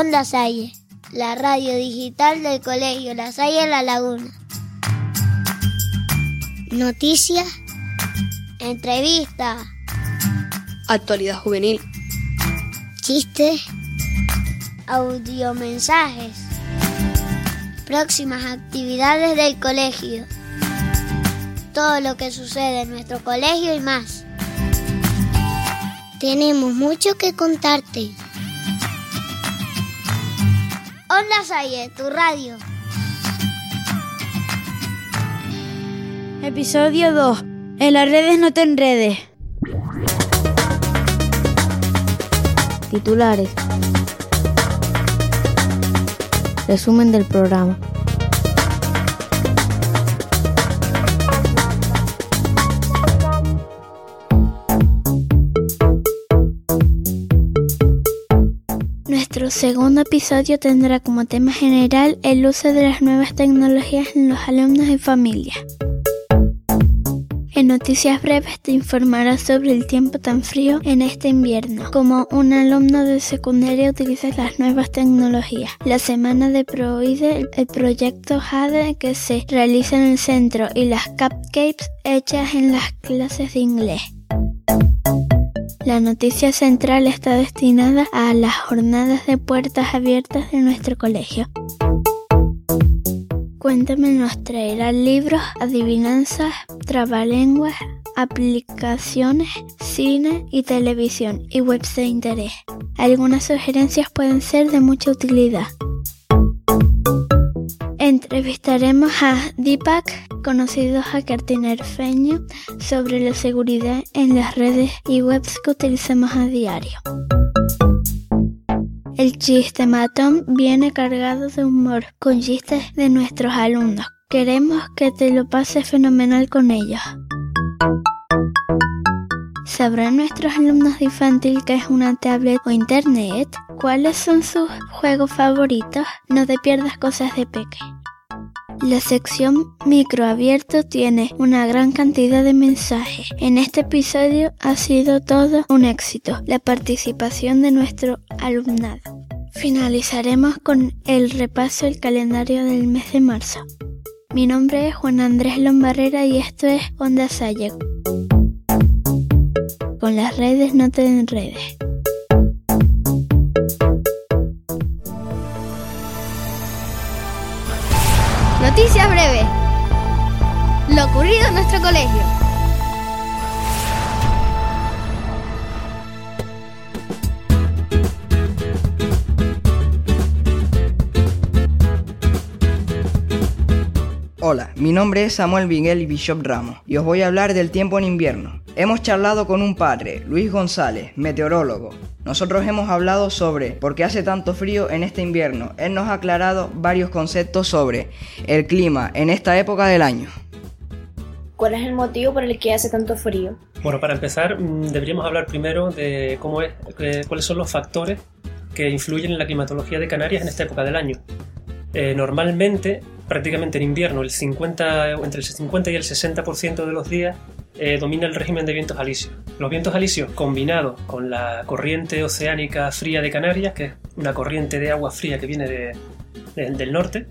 Onda Salle, la radio digital del colegio La Salle La Laguna. Noticias, entrevistas, actualidad juvenil, chistes, audiomensajes, próximas actividades del colegio, todo lo que sucede en nuestro colegio y más. Tenemos mucho que contarte. Onda Salle, tu radio. Episodio 2. En las redes no te enredes. Titulares. Resumen del programa. Segundo episodio tendrá como tema general el uso de las nuevas tecnologías en los alumnos y familias. En noticias breves te informará sobre el tiempo tan frío en este invierno, como un alumno de secundaria utiliza las nuevas tecnologías. La semana de Proide, el proyecto JADE que se realiza en el centro y las cupcakes hechas en las clases de inglés. La noticia central está destinada a las jornadas de puertas abiertas de nuestro colegio. Cuéntame nos traerá libros, adivinanzas, trabalenguas, aplicaciones, cine y televisión y webs de interés. Algunas sugerencias pueden ser de mucha utilidad. Entrevistaremos a Deepak, conocido hacker tinerfeño, sobre la seguridad en las redes y webs que utilizamos a diario. El chiste matón viene cargado de humor, con chistes de nuestros alumnos. Queremos que te lo pases fenomenal con ellos. ¿Sabrán nuestros alumnos de infantil qué es una tablet o internet? ¿Cuáles son sus juegos favoritos? No te pierdas cosas de peque. La sección microabierto tiene una gran cantidad de mensajes. En este episodio ha sido todo un éxito la participación de nuestro alumnado. Finalizaremos con el repaso del calendario del mes de marzo. Mi nombre es Juan Andrés Lombarrera y esto es Onda Salle. Con las redes no te enredes. Noticias breves. Lo ocurrido en nuestro colegio. Hola, mi nombre es Samuel Miguel Bishop Ramos y os voy a hablar del tiempo en invierno. Hemos charlado con un padre, Luis González, meteorólogo. Nosotros hemos hablado sobre por qué hace tanto frío en este invierno. Él nos ha aclarado varios conceptos sobre el clima en esta época del año. ¿Cuál es el motivo por el que hace tanto frío? Bueno, para empezar, mm, deberíamos hablar primero de cómo es, cuáles son los factores que influyen en la climatología de Canarias en esta época del año. Eh, normalmente, prácticamente en invierno, el 50, entre el 50 y el 60% de los días eh, domina el régimen de vientos alisios. Los vientos alisios combinados con la corriente oceánica fría de Canarias, que es una corriente de agua fría que viene del norte,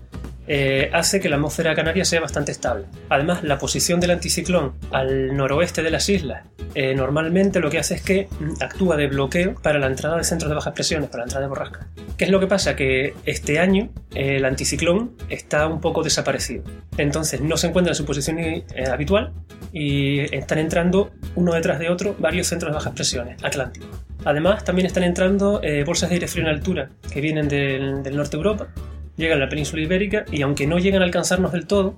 eh, hace que la atmósfera canaria sea bastante estable. Además, la posición del anticiclón al noroeste de las islas eh, normalmente lo que hace es que mm, actúa de bloqueo para la entrada de centros de bajas presiones, para la entrada de borrascas. ¿Qué es lo que pasa? Que este año eh, el anticiclón está un poco desaparecido. Entonces no se encuentra en su posición habitual y están entrando uno detrás de otro varios centros de bajas presiones atlánticos. Además, también están entrando bolsas de aire frío en altura que vienen del, del norte de Europa llegan a la península ibérica y aunque no llegan a alcanzarnos del todo,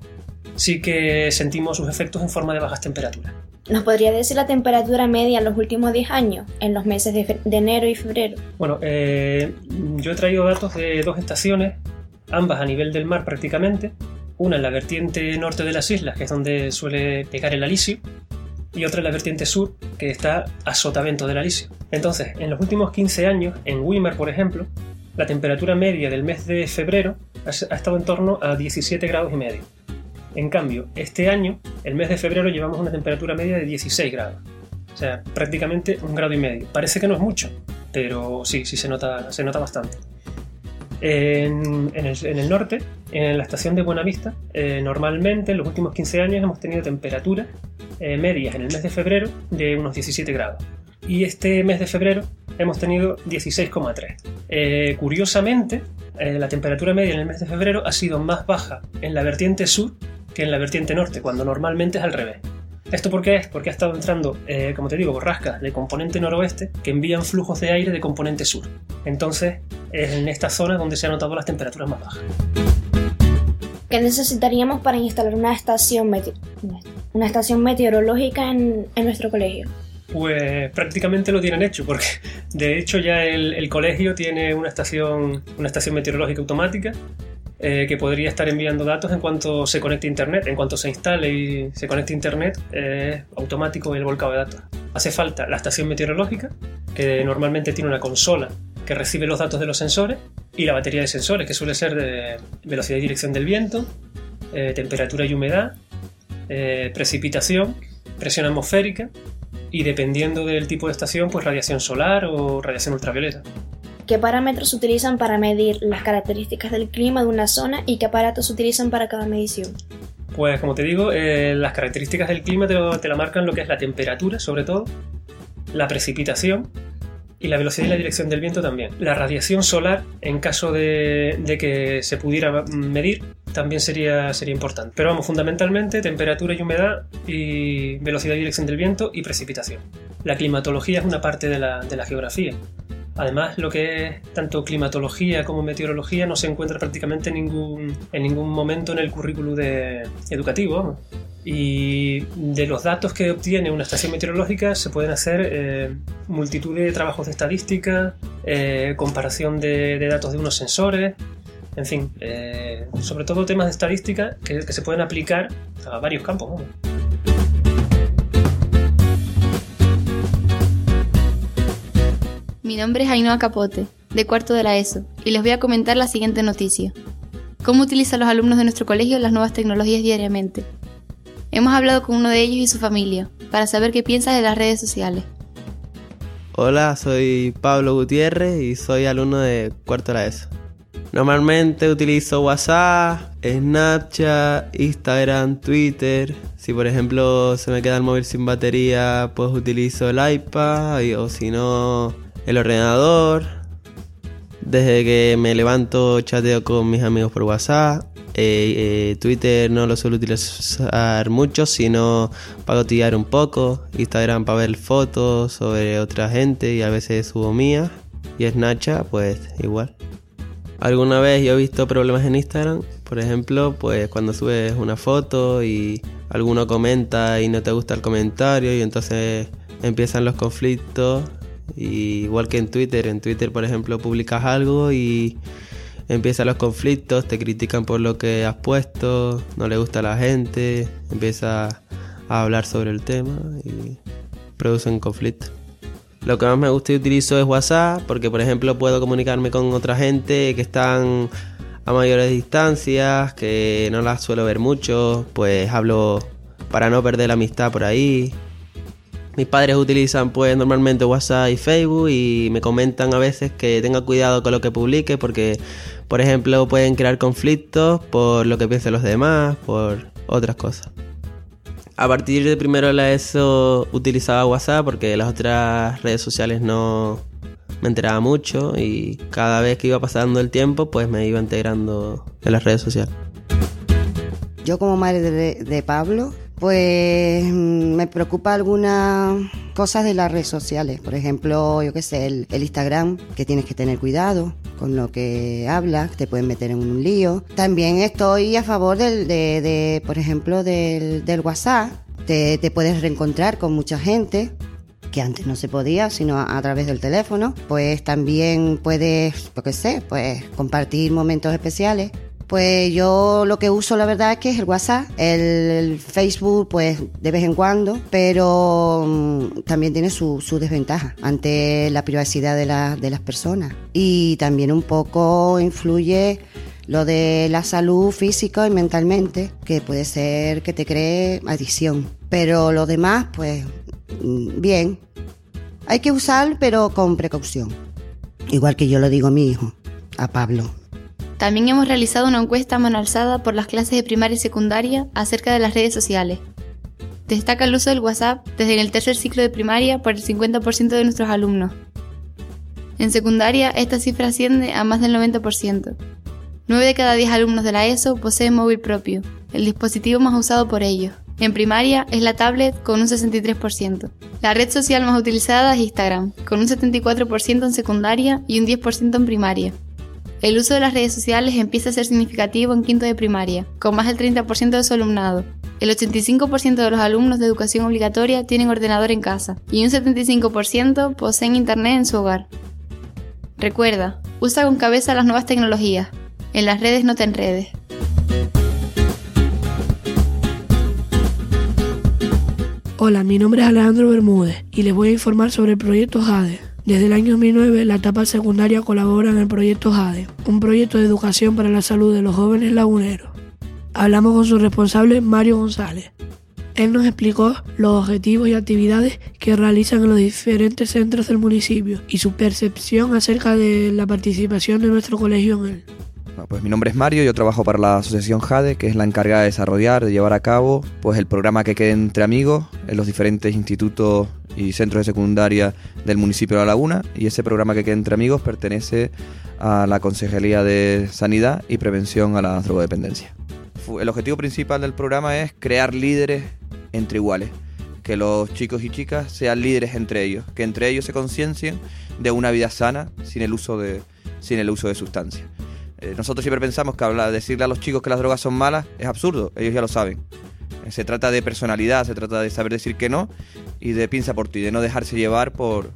sí que sentimos sus efectos en forma de bajas temperaturas. ¿Nos podría decir la temperatura media en los últimos 10 años, en los meses de, enero y febrero? Bueno, eh, yo he traído datos de dos estaciones, ambas a nivel del mar prácticamente. Una en la vertiente norte de las islas, que es donde suele pegar el alisio, y otra en la vertiente sur, que está a sotavento del alisio. Entonces, en los últimos 15 años, en Weimar, por ejemplo, la temperatura media del mes de febrero ha estado en torno a 17 grados y medio. En cambio, este año, el mes de febrero, llevamos una temperatura media de 16 grados. O sea, prácticamente un grado y medio. Parece que no es mucho, pero sí, sí se nota, se nota bastante. En, el, norte, en la estación de Buenavista, eh, normalmente en los últimos 15 años hemos tenido temperaturas eh, medias en el mes de febrero de unos 17 grados. Y este mes de febrero hemos tenido 16,3. Eh, curiosamente, la temperatura media en el mes de febrero ha sido más baja en la vertiente sur que en la vertiente norte, cuando normalmente es al revés. ¿Esto por qué es? Porque ha estado entrando, eh, como te digo, borrascas de componente noroeste que envían flujos de aire de componente sur. Entonces, es en esta zona donde se han notado las temperaturas más bajas. ¿Qué necesitaríamos para instalar una estación meteorológica en, nuestro colegio? Pues prácticamente lo tienen hecho, porque de hecho ya el, colegio tiene una estación, una estación meteorológica automática eh, que podría estar enviando datos en cuanto se conecte a Internet. En cuanto se instale y se conecte a Internet, es automático el volcado de datos. Hace falta la estación meteorológica, que normalmente tiene una consola que recibe los datos de los sensores, y la batería de sensores, que suele ser de velocidad y dirección del viento, eh, temperatura y humedad, eh, precipitación, presión atmosférica, y dependiendo del tipo de estación, pues radiación solar o radiación ultravioleta. ¿Qué parámetros se utilizan para medir las características del clima de una zona y qué aparatos se utilizan para cada medición? Pues como te digo, eh, las características del clima te, te la marcan lo que es la temperatura, sobre todo, la precipitación y la velocidad y la dirección del viento también. La radiación solar, en caso de, de, que se pudiera medir, también sería, sería importante. Pero vamos, fundamentalmente temperatura y humedad y velocidad y dirección del viento y precipitación. La climatología es una parte de la, de la geografía. Además, lo que es tanto climatología como meteorología no se encuentra prácticamente en ningún, en ningún momento en el currículo educativo. Y de los datos que obtiene una estación meteorológica se pueden hacer eh, multitud de trabajos de estadística, eh, comparación de, datos de unos sensores, en fin, eh, sobre todo temas de estadística que, se pueden aplicar a varios campos. Mi nombre es Ainhoa Capote, de cuarto de la ESO, y les voy a comentar la siguiente noticia. ¿Cómo utilizan los alumnos de nuestro colegio las nuevas tecnologías diariamente? Hemos hablado con uno de ellos y su familia, para saber qué piensa de las redes sociales. Hola, soy Pablo Gutiérrez y soy alumno de cuarto de la ESO. Normalmente utilizo WhatsApp, Snapchat, Instagram, Twitter. Si por ejemplo se me queda el móvil sin batería, pues utilizo el iPad o si no el ordenador. Desde que me levanto chateo con mis amigos por WhatsApp. Eh, eh, Twitter no lo suelo utilizar mucho, sino para cotillear un poco. Instagram para ver fotos sobre otra gente y a veces subo mía. Y Snapchat, pues igual. Alguna vez yo he visto problemas en Instagram, por ejemplo, pues cuando subes una foto y alguno comenta y no te gusta el comentario y entonces empiezan los conflictos igual que en Twitter, en Twitter por ejemplo publicas algo y empiezan los conflictos, te critican por lo que has puesto, no le gusta a la gente, empieza a hablar sobre el tema y producen conflictos. Lo que más me gusta y utilizo es WhatsApp porque por ejemplo puedo comunicarme con otra gente que están a mayores distancias, que no las suelo ver mucho, pues hablo para no perder la amistad por ahí mis padres utilizan pues normalmente WhatsApp y Facebook y me comentan a veces que tenga cuidado con lo que publique porque, por ejemplo, pueden crear conflictos por lo que piensen los demás, por otras cosas. A partir de primero la ESO utilizaba WhatsApp porque las otras redes sociales no me enteraba mucho y cada vez que iba pasando el tiempo pues me iba integrando en las redes sociales. Yo como madre de Pablo pues mm, me preocupa algunas cosas de las redes sociales. Por ejemplo, yo qué sé, el, Instagram, que tienes que tener cuidado con lo que hablas, te pueden meter en un lío. También estoy a favor del, de, por ejemplo, del, WhatsApp. Te, puedes reencontrar con mucha gente que antes no se podía, sino a, través del teléfono. Pues también puedes, yo qué sé, pues compartir momentos especiales pues yo lo que uso la verdad es que es el WhatsApp, el Facebook pues de vez en cuando, pero mm, también tiene su, desventaja ante la privacidad de, de las personas. Y también un poco influye lo de la salud física y mentalmente, que puede ser que te cree adicción. Pero lo demás, pues mm, bien. Hay que usar, pero con precaución. Igual que yo lo digo a mi hijo, a Pablo. También hemos realizado una encuesta mano alzada por las clases de primaria y secundaria acerca de las redes sociales. Destaca el uso del WhatsApp desde el tercer ciclo de primaria por el 50% de nuestros alumnos. En secundaria, esta cifra asciende a más del 90%. 9 de cada 10 alumnos de la ESO poseen móvil propio, el dispositivo más usado por ellos. En primaria es la tablet con un 63%. La red social más utilizada es Instagram, con un 74% en secundaria y un 10% en primaria. El uso de las redes sociales empieza a ser significativo en quinto de primaria, con más del 30% de su alumnado. El 85% de los alumnos de educación obligatoria tienen ordenador en casa y un 75% poseen internet en su hogar. Recuerda, usa con cabeza las nuevas tecnologías. En las redes no te enredes. Hola, mi nombre es Alejandro Bermúdez y les voy a informar sobre el proyecto JADE. Desde el año 2009, la etapa secundaria colabora en el proyecto JADE, un proyecto de educación para la salud de los jóvenes laguneros. Hablamos con su responsable, Mario González. Él nos explicó los objetivos y actividades que realizan en los diferentes centros del municipio y su percepción acerca de la participación de nuestro colegio en él pues mi nombre es Mario, yo trabajo para la asociación JADE, que es la encargada de desarrollar, de llevar a cabo pues el programa que quede entre amigos en los diferentes institutos y centros de secundaria del municipio de La Laguna y ese programa que quede entre amigos pertenece a la Consejería de Sanidad y Prevención a la Drogodependencia. El objetivo principal del programa es crear líderes entre iguales, que los chicos y chicas sean líderes entre ellos, que entre ellos se conciencien de una vida sana sin el uso de, sin el uso de sustancias. Eh, nosotros siempre pensamos que hablar, decirle a los chicos que las drogas son malas es absurdo, ellos ya lo saben. Eh, se trata de personalidad, se trata de saber decir que no y de piensa por ti, de no dejarse llevar por,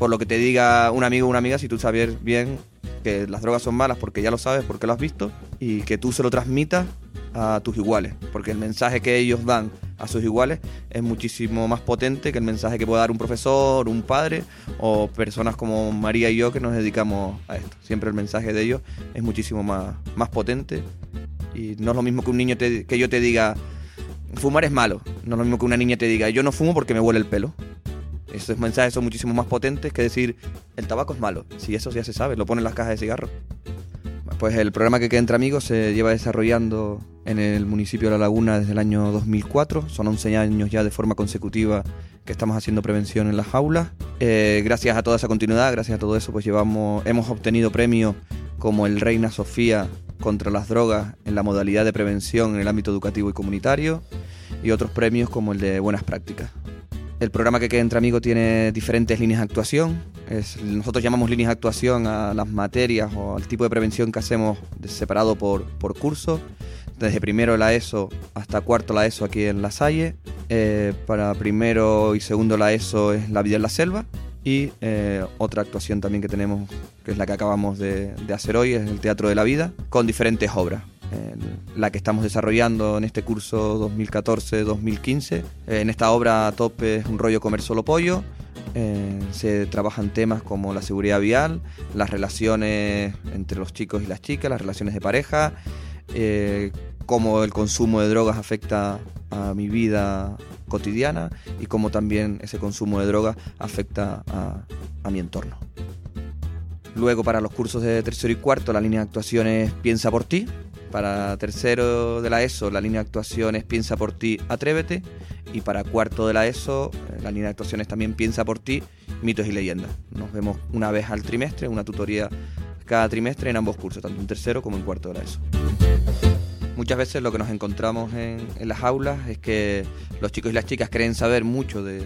por lo que te diga un amigo o una amiga si tú sabes bien que las drogas son malas porque ya lo sabes, porque lo has visto y que tú se lo transmitas a tus iguales, porque el mensaje que ellos dan a sus iguales es muchísimo más potente que el mensaje que puede dar un profesor, un padre o personas como María y yo que nos dedicamos a esto. Siempre el mensaje de ellos es muchísimo más, más potente y no es lo mismo que un niño te, que yo te diga fumar es malo, no es lo mismo que una niña te diga yo no fumo porque me huele el pelo. Esos mensajes son muchísimo más potentes que decir el tabaco es malo. Si eso ya se sabe, lo ponen en las cajas de cigarros. Pues el programa que queda entre amigos se lleva desarrollando en el municipio de La Laguna desde el año 2004. Son 11 años ya de forma consecutiva que estamos haciendo prevención en las aulas. Eh, gracias a toda esa continuidad, gracias a todo eso, pues llevamos, hemos obtenido premios como el Reina Sofía contra las drogas en la modalidad de prevención en el ámbito educativo y comunitario y otros premios como el de buenas prácticas. El programa que queda entre amigos tiene diferentes líneas de actuación. nosotros llamamos líneas de actuación a las materias o al tipo de prevención que hacemos separado por, por curso. Desde primero la ESO hasta cuarto la ESO aquí en La Salle. Eh, para primero y segundo la ESO es La vida en la selva. Y eh, otra actuación también que tenemos, que es la que acabamos de, de hacer hoy, es el Teatro de la Vida, con diferentes obras la que estamos desarrollando en este curso 2014-2015. En esta obra tope es un rollo comer solo pollo. Eh, se trabajan temas como la seguridad vial, las relaciones entre los chicos y las chicas, las relaciones de pareja, eh, cómo el consumo de drogas afecta a mi vida cotidiana y cómo también ese consumo de drogas afecta a mi entorno. Luego para los cursos de tercero y cuarto la línea de actuación es Piensa por ti, para tercero de la ESO, la línea de actuaciones Piensa por ti, Atrévete. Y para cuarto de la ESO, eh, la línea de actuaciones también Piensa por ti, Mitos y Leyendas. Nos vemos una vez al trimestre, una tutoría cada trimestre en ambos cursos, tanto en tercero como en cuarto de la ESO. Muchas veces lo que nos encontramos en, las aulas es que los chicos y las chicas creen saber mucho de,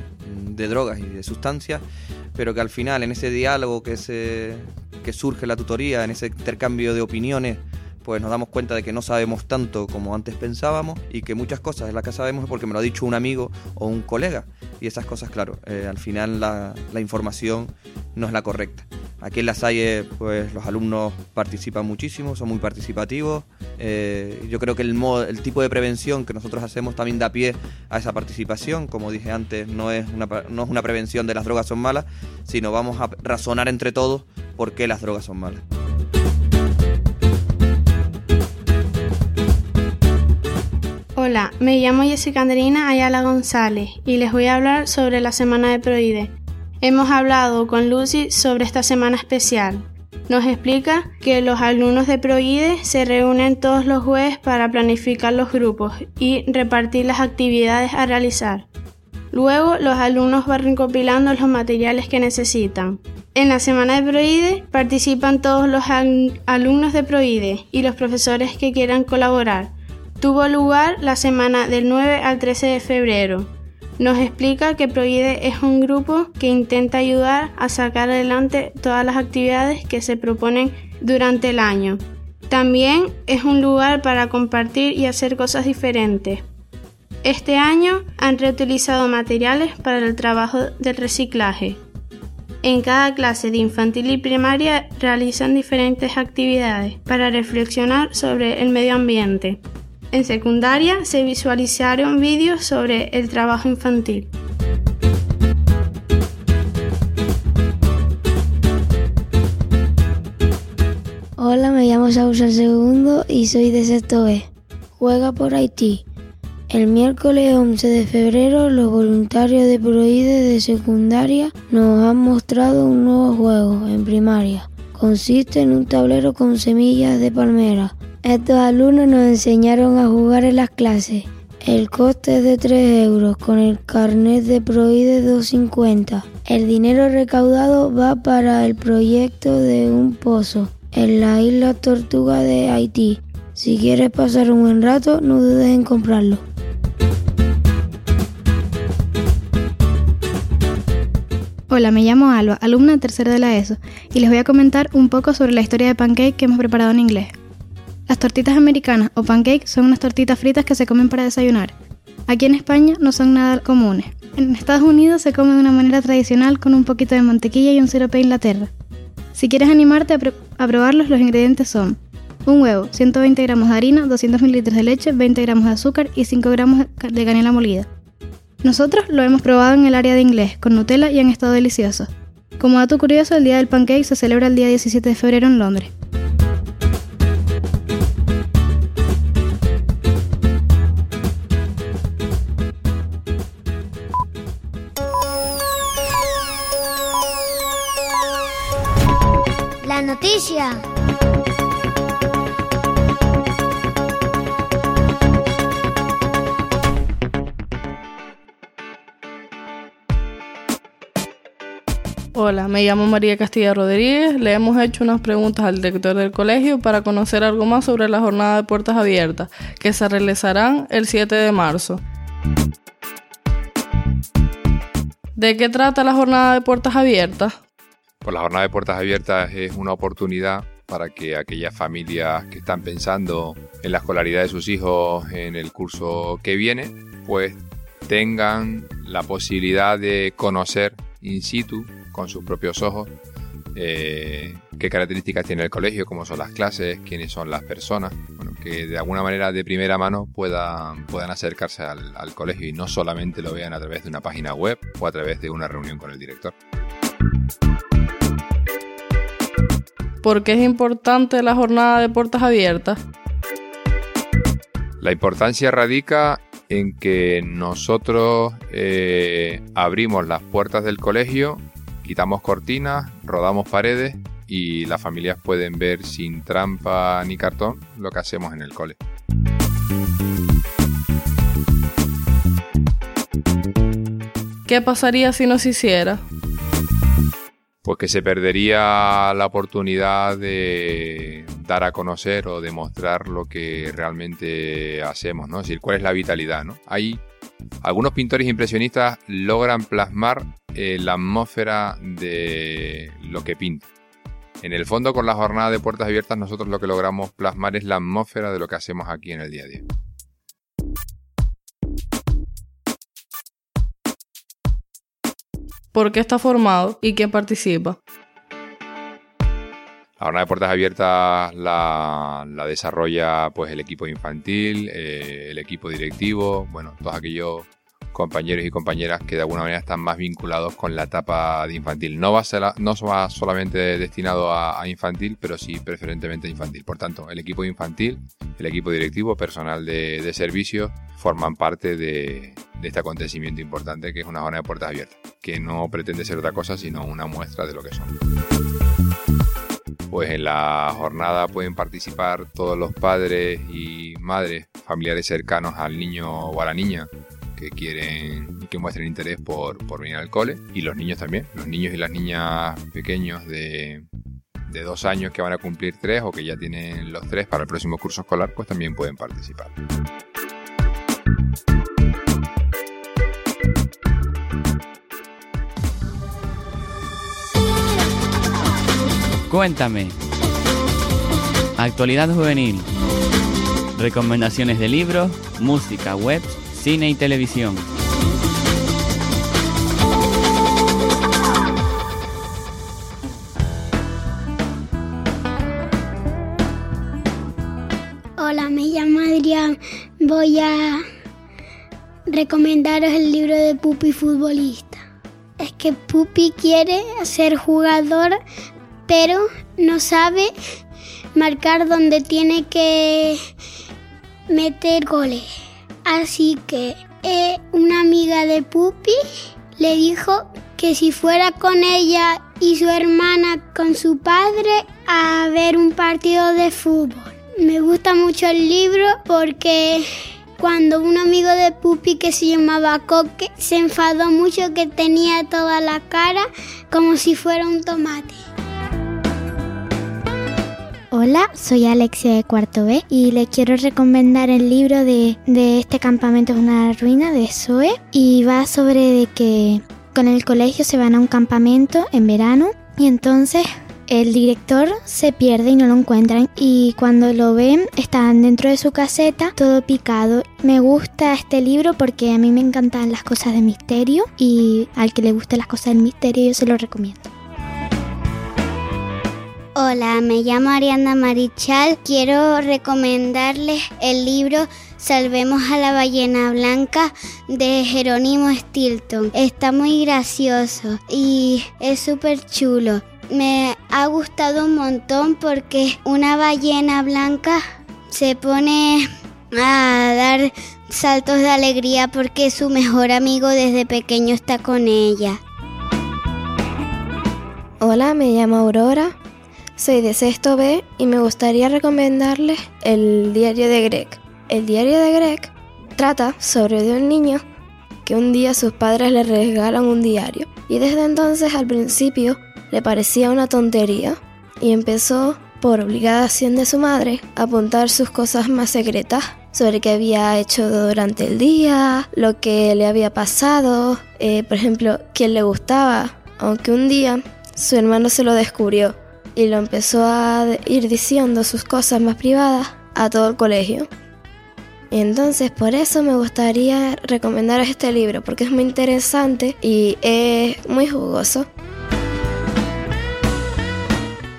de drogas y de sustancias, pero que al final en ese diálogo que, se, que surge la tutoría, en ese intercambio de opiniones, pues nos damos cuenta de que no sabemos tanto como antes pensábamos y que muchas cosas de las que sabemos es porque me lo ha dicho un amigo o un colega. Y esas cosas, claro, eh, al final la, información no es la correcta. Aquí en la Salle, pues los alumnos participan muchísimo, son muy participativos. Eh, yo creo que el, el tipo de prevención que nosotros hacemos también da pie a esa participación. Como dije antes, no es, una, no es una prevención de las drogas son malas, sino vamos a razonar entre todos por qué las drogas son malas. Hola, me llamo Jessica Andrina Ayala González y les voy a hablar sobre la semana de Proide. Hemos hablado con Lucy sobre esta semana especial. nos explica que los alumnos de Proide se reúnen todos los jueves para planificar los grupos y repartir las actividades a realizar. Luego los alumnos van recopilando los materiales que necesitan. En la semana de Proide participan todos los alumnos de Proide y los profesores que quieran colaborar. Tuvo lugar la semana del 9 al 13 de febrero. Nos explica que Proide es un grupo que intenta ayudar a sacar adelante todas las actividades que se proponen durante el año. También es un lugar para compartir y hacer cosas diferentes. Este año han reutilizado materiales para el trabajo del reciclaje. En cada clase de infantil y primaria realizan diferentes actividades para reflexionar sobre el medio ambiente. En secundaria se visualizaron vídeos sobre el trabajo infantil. Hola, me llamo Sausa Segundo y soy de sexto. Juega por Haití. El miércoles 11 de febrero los voluntarios de Proide de secundaria nos han mostrado un nuevo juego en primaria. Consiste en un tablero con semillas de palmera. Estos alumnos nos enseñaron a jugar en las clases. El coste es de 3 euros con el carnet de Proide 250. El dinero recaudado va para el proyecto de un pozo en la isla Tortuga de Haití. Si quieres pasar un buen rato, no dudes en comprarlo. Hola, me llamo Alba, alumna tercera de la ESO, y les voy a comentar un poco sobre la historia de pancake que hemos preparado en inglés. Las tortitas americanas o pancake son unas tortitas fritas que se comen para desayunar. Aquí en España no son nada comunes. En Estados Unidos se come de una manera tradicional con un poquito de mantequilla y un sirope de Inglaterra. Si quieres animarte a, probarlos, los ingredientes son un huevo, 120 gramos de harina, 200 mililitros de leche, 20 gramos de azúcar y 5 gramos de canela molida. Nosotros lo hemos probado en el área de inglés, con Nutella y han estado deliciosos. Como dato curioso, el Día del Pancake se celebra el día 17 de febrero en Londres. Noticia. Hola, me llamo María Castilla Rodríguez. Le hemos hecho unas preguntas al director del colegio para conocer algo más sobre la jornada de puertas abiertas, que se realizarán el 7 de marzo. ¿De qué trata la jornada de puertas abiertas? Pues la jornada de puertas abiertas es una oportunidad para que aquellas familias que están pensando en la escolaridad de sus hijos en el curso que viene, pues tengan la posibilidad de conocer in situ con sus propios ojos eh, qué características tiene el colegio, cómo son las clases, quiénes son las personas, que de alguna manera de primera mano puedan, puedan acercarse al, al colegio y no solamente lo vean a través de una página web o a través de una reunión con el director. ¿Por qué es importante la jornada de puertas abiertas? La importancia radica en que nosotros eh, abrimos las puertas del colegio quitamos cortinas, rodamos paredes y las familias pueden ver sin trampa ni cartón lo que hacemos en el cole. ¿Qué pasaría si no se hiciera? Pues que se perdería la oportunidad de dar a conocer o demostrar lo que realmente hacemos, ¿no? Es decir, cuál es la vitalidad, ¿no? Hay algunos pintores impresionistas logran plasmar eh, la atmósfera de lo que pinta. En el fondo, con la jornada de puertas abiertas, nosotros lo que logramos plasmar es la atmósfera de lo que hacemos aquí en el día a día. ¿Por qué está formado y quién participa? Jornada de puertas abiertas la, desarrolla pues el equipo infantil, eh, el equipo directivo, bueno, todos aquellos compañeros y compañeras que de alguna manera están más vinculados con la etapa de infantil. No va, a ser, no solamente destinado a, infantil, pero sí preferentemente a infantil. Por tanto, el equipo infantil, el equipo directivo, personal de, de servicio, forman parte de, de este acontecimiento importante que es una jornada de puertas abiertas, que no pretende ser otra cosa sino una muestra de lo que son. Pues en la jornada pueden participar todos los padres y madres, familiares cercanos al niño o a la niña que quieren que muestren interés por, por venir al cole y los niños también, los niños y las niñas pequeños de, de dos años que van a cumplir tres o que ya tienen los tres para el próximo curso escolar, pues también pueden participar. Cuéntame. Actualidad juvenil. Recomendaciones de libros, música, web, cine y televisión. Hola, me llamo Adrián. Voy a recomendaros el libro de Pupi Futbolista. Es que Pupi quiere ser jugador, pero no sabe marcar donde tiene que meter goles. Así que eh, una amiga de Pupi le dijo que si fuera con ella y su hermana con su padre a ver un partido de fútbol. Me gusta mucho el libro porque cuando un amigo de Pupi que se llamaba Coque se enfadó mucho que tenía toda la cara como si fuera un tomate. Hola, soy Alexia de Cuarto B y le quiero recomendar el libro de, Este campamento es una ruina de Zoe y va sobre que con el colegio se van a un campamento en verano y entonces el director se pierde y no lo encuentran y cuando lo ven están dentro de su caseta todo picado. Me gusta este libro porque a mí me encantan las cosas de misterio y al que le gusten las cosas del misterio yo se lo recomiendo. Hola, me llamo Ariana Marichal. Quiero recomendarles el libro Salvemos a la ballena blanca de Jerónimo Stilton. Está muy gracioso y es súper chulo. Me ha gustado un montón porque una ballena blanca se pone a dar saltos de alegría porque su mejor amigo desde pequeño está con ella. Hola, me llamo Aurora. Soy de sexto B y me gustaría recomendarles el diario de Greg. El diario de Greg trata sobre de un niño que un día sus padres le regalan un diario y desde entonces al principio le parecía una tontería y empezó por obligación de su madre a apuntar sus cosas más secretas sobre qué había hecho durante el día, lo que le había pasado, eh, por ejemplo, quién le gustaba, aunque un día su hermano se lo descubrió y lo empezó a ir diciendo sus cosas más privadas a todo el colegio. Entonces por eso me gustaría recomendaros este libro, porque es muy interesante y es muy jugoso.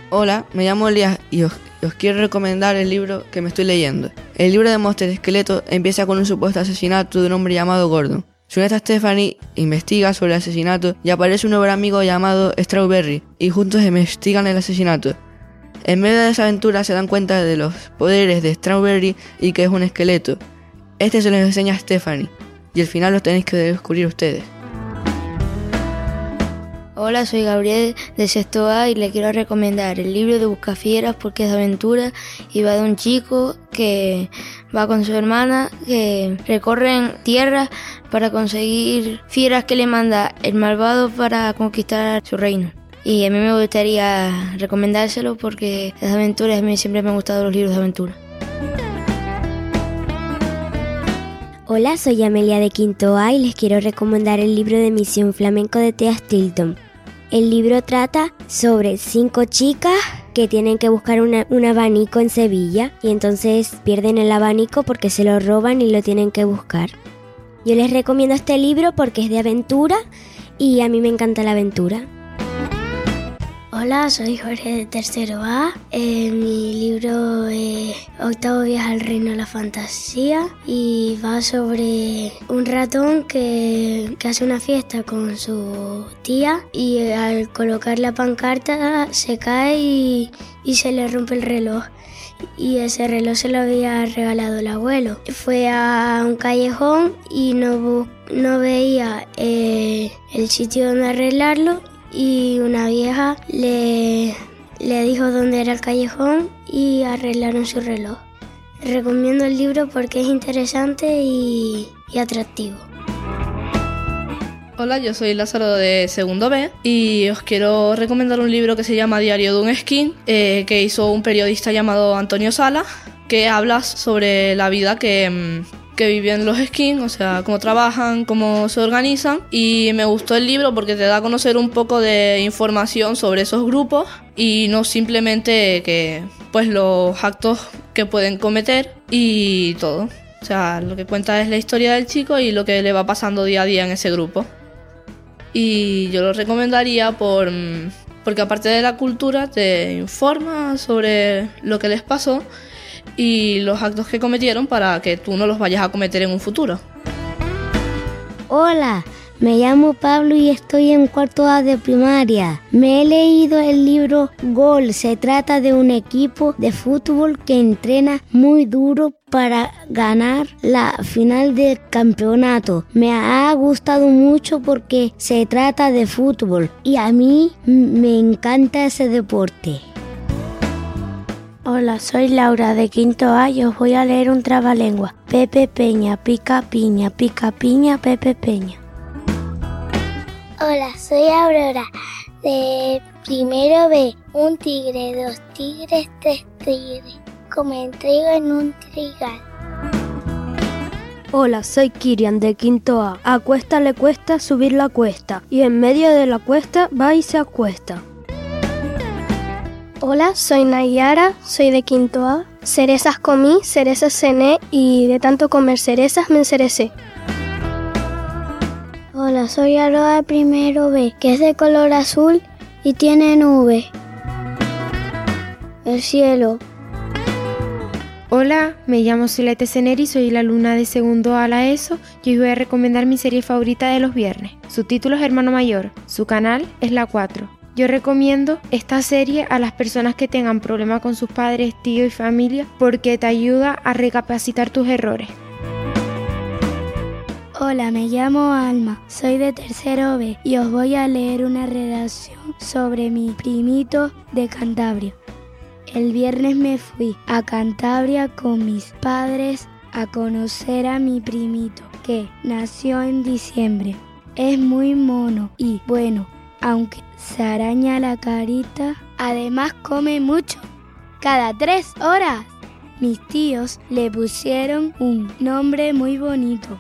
Hola, me llamo Elías y os, os, quiero recomendar el libro que me estoy leyendo. El libro de Monster Esqueleto empieza con un supuesto asesinato de un hombre llamado Gordon. Su nieta Stephanie investiga sobre el asesinato y aparece un nuevo amigo llamado Strawberry y juntos investigan el asesinato. En medio de esa aventura se dan cuenta de los poderes de Strawberry y que es un esqueleto. Este se los enseña a Stephanie y al final los tenéis que descubrir ustedes. Hola, soy Gabriel de Sexto A y le quiero recomendar el libro de Buscafieras porque es de aventura y va de un chico que va con su hermana que recorren tierras para conseguir fieras que le manda el malvado para conquistar su reino. Y a mí me gustaría recomendárselo porque es de aventura y a mí siempre me han gustado los libros de aventura. Hola, soy Amelia de Quinto A y les quiero recomendar el libro de Misión Flamenco de Thea Stilton. El libro trata sobre cinco chicas que tienen que buscar un abanico en Sevilla y entonces pierden el abanico porque se lo roban y lo tienen que buscar. Yo les recomiendo este libro porque es de aventura y a mí me encanta la aventura. Hola, soy Jorge de Tercero A. Eh, mi libro es Octavo Viaje al Reino de la Fantasía y va sobre un ratón que, hace una fiesta con su tía y al colocar la pancarta se cae y, se le rompe el reloj. Y ese reloj se lo había regalado el abuelo. Fue a un callejón y no, no veía eh, el sitio donde arreglarlo y una vieja le, le dijo dónde era el callejón y arreglaron su reloj. Recomiendo el libro porque es interesante y, y atractivo. Hola, yo soy Lázaro de segundo B y os quiero recomendar un libro que se llama Diario de un Skin, eh, que hizo un periodista llamado Antonio Sala, que habla sobre la vida que, mm, que viven los skins, o sea, cómo trabajan, cómo se organizan. Y me gustó el libro porque te da a conocer un poco de información sobre esos grupos y no simplemente que, pues, los actos que pueden cometer y todo. O sea, lo que cuenta es la historia del chico y lo que le va pasando día a día en ese grupo. Y yo lo recomendaría por, porque aparte de la cultura te informa sobre lo que les pasó y los actos que cometieron para que tú no los vayas a cometer en un futuro. Hola, me llamo Pablo y estoy en cuarto A de primaria. Me he leído el libro Gol. Se trata de un equipo de fútbol que entrena muy duro para ganar la final del campeonato. Me ha gustado mucho porque se trata de fútbol y a mí me encanta ese deporte. Hola, soy Laura de Quinto A y os voy a leer un trabalengua. Pepe Peña, pica piña, pica piña, Pepe Peña. Hola, soy Aurora de primero B. Un tigre, dos tigres, tres tigres. Comen trigo en un trigal. Hola, soy Kirian de Quinto A. A cuesta le cuesta subir la cuesta y en medio de la cuesta va y se acuesta. Hola, soy Nayara, soy de Quinto A. Cerezas comí, cerezas cené y de tanto comer cerezas me encerecé. Hola, soy Aroa primero B, que es de color azul y tiene nube. El cielo. Hola, me llamo Celeste Ceneri, soy la alumna de segundo A la ESO y hoy voy a recomendar mi serie favorita de los viernes. Su título es Hermano Mayor, su canal es La 4. Yo recomiendo esta serie a las personas que tengan problemas con sus padres, tíos y familia porque te ayuda a recapacitar tus errores. Hola, me llamo Alma, soy de tercero B y os voy a leer una redacción sobre mi primito de Cantabria. El viernes me fui a Cantabria con mis padres a conocer a mi primito que nació en diciembre. Es muy mono y bueno, aunque se araña la carita, además come mucho, cada tres horas. Mis tíos le pusieron un nombre muy bonito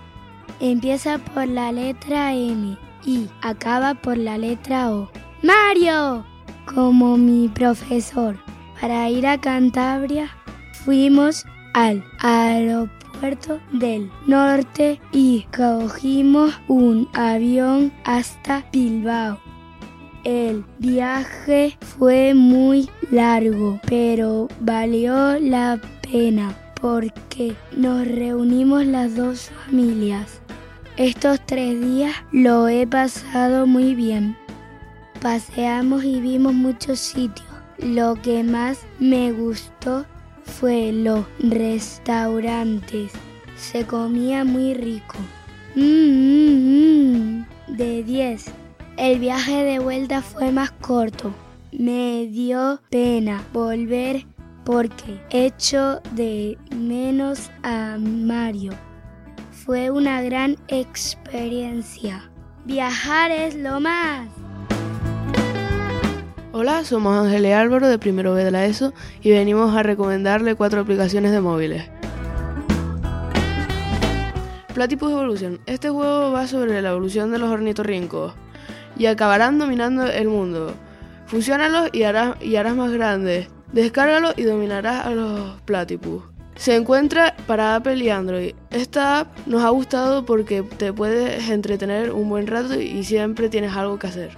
Empieza por la letra M y acaba por la letra O. ¡Mario! Como mi profesor. Para ir a Cantabria fuimos al aeropuerto del norte y cogimos un avión hasta Bilbao. El viaje fue muy largo, pero valió la pena porque nos reunimos las dos familias. Estos tres días lo he pasado muy bien. Paseamos y vimos muchos sitios. Lo que más me gustó fue los restaurantes. Se comía muy rico. Mmm, de 10. El viaje de vuelta fue más corto. Me dio pena volver porque echo de menos a Mario. Fue una gran experiencia. Viajar es lo más. Hola, somos Ángel y Álvaro de primero B de la ESO y venimos a recomendarle cuatro aplicaciones de móviles. Platypus Evolution. Este juego va sobre la evolución de los ornitorrincos y acabarán dominando el mundo. Fusiónalos y harás, y harás más grandes. Descárgalo y dominarás a los platypus. Se encuentra para Apple y Android. Esta app nos ha gustado porque te puedes entretener un buen rato y siempre tienes algo que hacer.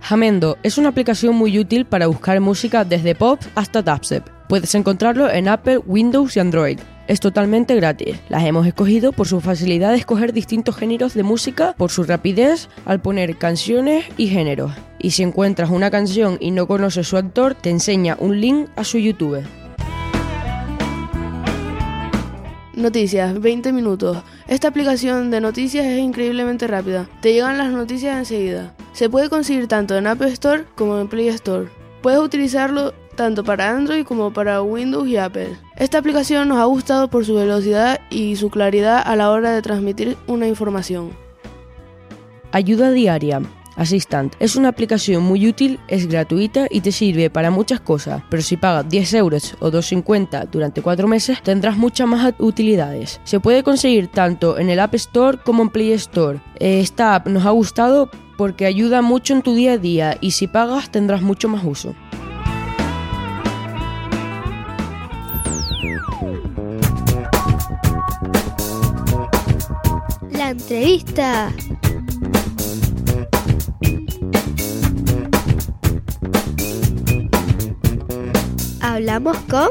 Jamendo es una aplicación muy útil para buscar música desde pop hasta dubstep. Puedes encontrarlo en Apple, Windows y Android. Es totalmente gratis. Las hemos escogido por su facilidad de escoger distintos géneros de música, por su rapidez al poner canciones y géneros. Y si encuentras una canción y no conoces su autor, te enseña un link a su YouTube. Noticias, 20 minutos. Esta aplicación de noticias es increíblemente rápida. Te llegan las noticias enseguida. Se puede conseguir tanto en App Store como en Play Store. Puedes utilizarlo tanto para Android como para Windows y Apple. Esta aplicación nos ha gustado por su velocidad y su claridad a la hora de transmitir una información. Ayuda diaria. Assistant es una aplicación muy útil, es gratuita y te sirve para muchas cosas, pero si pagas 10 euros o 2,50 durante 4 meses tendrás muchas más utilidades. Se puede conseguir tanto en el App Store como en Play Store. Esta app nos ha gustado porque ayuda mucho en tu día a día y si pagas tendrás mucho más uso. Entrevista. Hablamos con...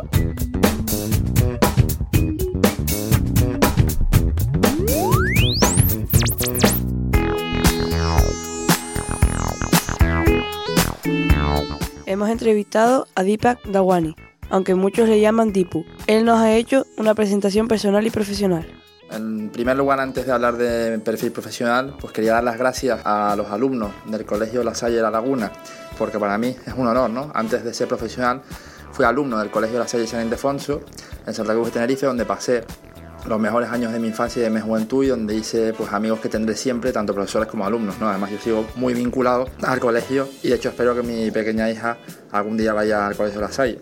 Hemos entrevistado a Deepak Dawani, aunque muchos le llaman Dipu. Él nos ha hecho una presentación personal y profesional. En primer lugar, antes de hablar de perfil profesional, pues quería dar las gracias a los alumnos del Colegio La Salle de La Laguna, porque para mí es un honor, ¿no? Antes de ser profesional, fui alumno del Colegio La Salle San Ildefonso, en Santa Cruz de Tenerife, donde pasé los mejores años de mi infancia y de mi juventud y donde hice pues amigos que tendré siempre, tanto profesores como alumnos, ¿no? Además yo sigo muy vinculado al colegio y de hecho espero que mi pequeña hija algún día vaya al Colegio La Salle.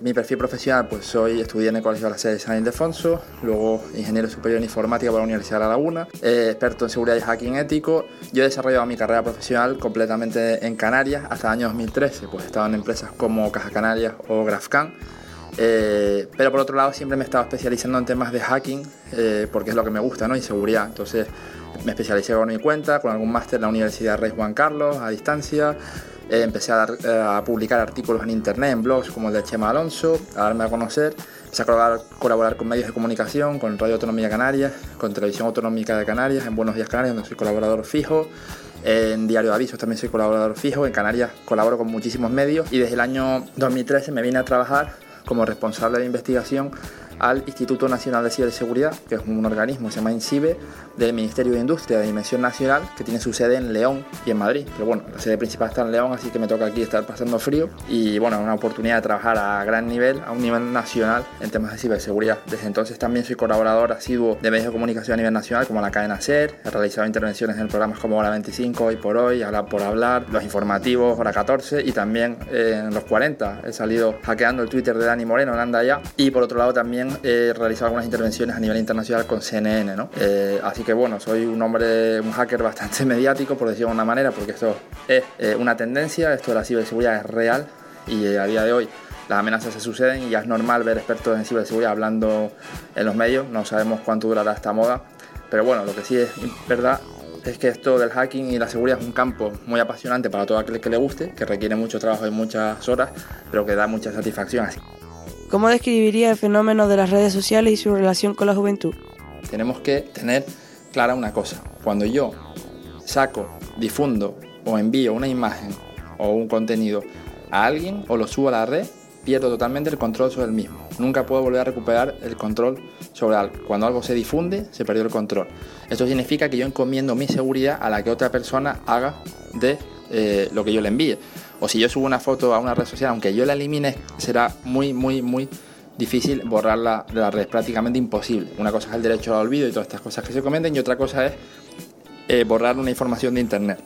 Mi perfil profesional, pues soy estudié en el Colegio de la Sede de San Ildefonso, luego ingeniero superior en informática por la Universidad de La Laguna, eh, experto en seguridad y hacking ético. Yo he desarrollado mi carrera profesional completamente en Canarias hasta el año 2013, pues he estado en empresas como Caja Canarias o Grafcan. Eh, pero por otro lado siempre me he estado especializando en temas de hacking eh, porque es lo que me gusta, ¿no? Y seguridad. Entonces me especialicé por mi cuenta, con algún máster en la Universidad Rey Juan Carlos a distancia. Eh, empecé eh, a, publicar artículos en internet, en blogs como el de Chema Alonso, a darme a conocer. Empecé a colaborar, colaborar con medios de comunicación, con Radio Autonomía Canarias, con Televisión Autonómica de Canarias, en Buenos Días Canarias, donde soy colaborador fijo. En Diario de Avisos también soy colaborador fijo. En Canarias colaboro con muchísimos medios. Y desde el año 2013 me vine a trabajar como responsable de investigación al Instituto Nacional de Ciberseguridad, que es un organismo se llama INCIBE, del Ministerio de Industria de Dimensión Nacional, que tiene su sede en León y en Madrid. Pero bueno, la sede principal está en León, así que me toca aquí estar pasando frío. Y bueno, una oportunidad de trabajar a gran nivel, a un nivel nacional, en temas de ciberseguridad. Desde entonces también soy colaborador asiduo de medios de comunicación a nivel nacional, como la cadena SER. He realizado intervenciones en programas como Hora 25, Hoy por Hoy, Hablar por Hablar, los informativos, Hora 14 y también en los 40. He salido hackeando el Twitter de Dani Moreno en Anda Ya. Y por otro lado también he realizado algunas intervenciones a nivel internacional con CNN, ¿no? Eh, así que bueno, soy un hombre, un hacker bastante mediático, por decirlo de una manera, porque esto es eh, una tendencia, esto de la ciberseguridad es real y eh, a día de hoy las amenazas se suceden y ya es normal ver expertos en ciberseguridad hablando en los medios, no sabemos cuánto durará esta moda, pero bueno, lo que sí es verdad es que esto del hacking y la seguridad es un campo muy apasionante para todo aquel que le guste, que requiere mucho trabajo y muchas horas, pero que da mucha satisfacción. ¿Cómo describiría el fenómeno de las redes sociales y su relación con la juventud? Tenemos que tener clara una cosa. Cuando yo saco, difundo o envío una imagen o un contenido a alguien o lo subo a la red, pierdo totalmente el control sobre el mismo. Nunca puedo volver a recuperar el control sobre algo. Cuando algo se difunde, se perdió el control. Esto significa que yo encomiendo mi seguridad a la que otra persona haga de eh, lo que yo le envíe. O si yo subo una foto a una red social, aunque yo la elimine, será muy, muy, muy difícil borrarla de la red, prácticamente imposible. Una cosa es el derecho al olvido y todas estas cosas que se comenten y otra cosa es eh, borrar una información de internet.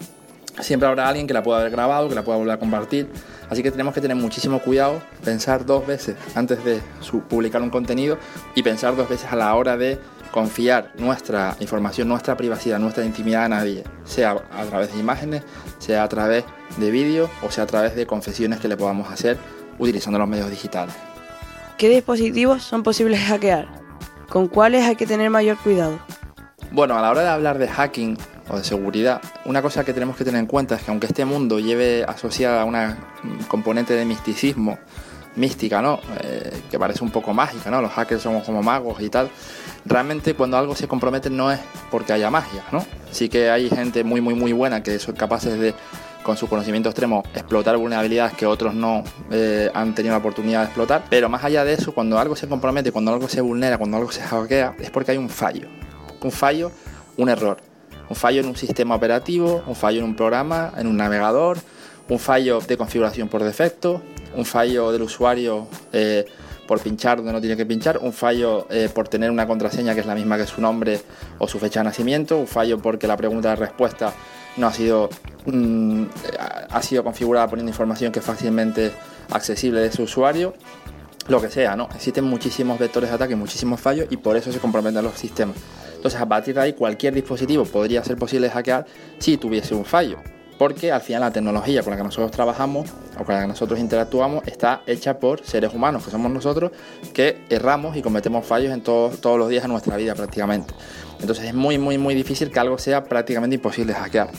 Siempre habrá alguien que la pueda haber grabado, que la pueda volver a compartir. Así que tenemos que tener muchísimo cuidado, pensar dos veces antes de publicar un contenido y pensar dos veces a la hora de confiar nuestra información, nuestra privacidad, nuestra intimidad a nadie, sea a través de imágenes, sea a través de vídeos o sea a través de confesiones que le podamos hacer utilizando los medios digitales. ¿Qué dispositivos son posibles hackear? ¿Con cuáles hay que tener mayor cuidado? Bueno, a la hora de hablar de hacking o de seguridad, una cosa que tenemos que tener en cuenta es que aunque este mundo lleve asociada una componente de misticismo, mística, ¿no? Eh, que parece un poco mágica, ¿no? Los hackers somos como magos y tal. Realmente cuando algo se compromete no es porque haya magia, ¿no? Sí que hay gente muy, muy, muy buena que son capaces de con su conocimiento extremo explotar vulnerabilidades que otros no eh, han tenido la oportunidad de explotar. Pero más allá de eso, cuando algo se compromete, cuando algo se vulnera, cuando algo se hackea, es porque hay un fallo. Un fallo, un error. Un fallo en un sistema operativo, un fallo en un programa, en un navegador, un fallo de configuración por defecto, un fallo del usuario eh, por pinchar donde no tiene que pinchar, un fallo eh, por tener una contraseña que es la misma que su nombre o su fecha de nacimiento, un fallo porque la pregunta de respuesta no ha sido, mm, ha sido configurada poniendo información que es fácilmente accesible de su usuario, lo que sea, ¿no? Existen muchísimos vectores de ataque, muchísimos fallos y por eso se comprometen los sistemas. Entonces, a partir de ahí, cualquier dispositivo podría ser posible hackear si tuviese un fallo porque al final la tecnología con la que nosotros trabajamos o con la que nosotros interactuamos está hecha por seres humanos, que somos nosotros, que erramos y cometemos fallos en todos los días de nuestra vida prácticamente. Entonces es muy, muy, muy difícil que algo sea prácticamente imposible de hackear.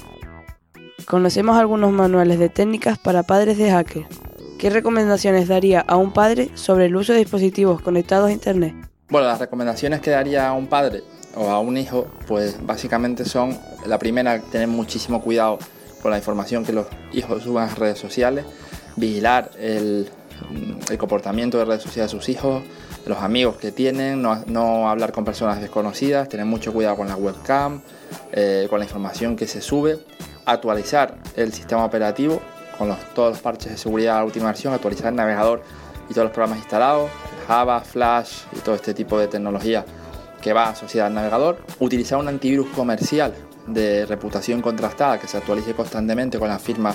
Conocemos algunos manuales de técnicas para padres de hacker. ¿Qué recomendaciones daría a un padre sobre el uso de dispositivos conectados a Internet? Bueno, las recomendaciones que daría a un padre o a un hijo, pues básicamente son, la primera, tener muchísimo cuidado con la información que los hijos suban a redes sociales, vigilar el, comportamiento de redes sociales de sus hijos, los amigos que tienen, no, hablar con personas desconocidas, tener mucho cuidado con la webcam, eh, con la información que se sube, actualizar el sistema operativo con todos los parches de seguridad de la última versión, actualizar el navegador y todos los programas instalados, Java, Flash y todo este tipo de tecnología que va asociada al navegador, utilizar un antivirus comercial de reputación contrastada que se actualice constantemente con la firma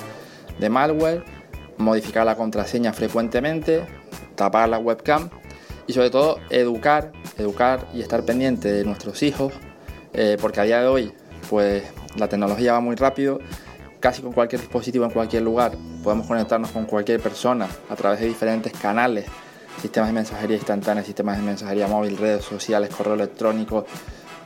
de malware, modificar la contraseña frecuentemente, tapar la webcam y sobre todo educar, educar y estar pendiente de nuestros hijos, eh, porque a día de hoy pues la tecnología va muy rápido, casi con cualquier dispositivo en cualquier lugar. Podemos conectarnos con cualquier persona a través de diferentes canales, sistemas de mensajería instantánea, sistemas de mensajería móvil, redes sociales, correo electrónico,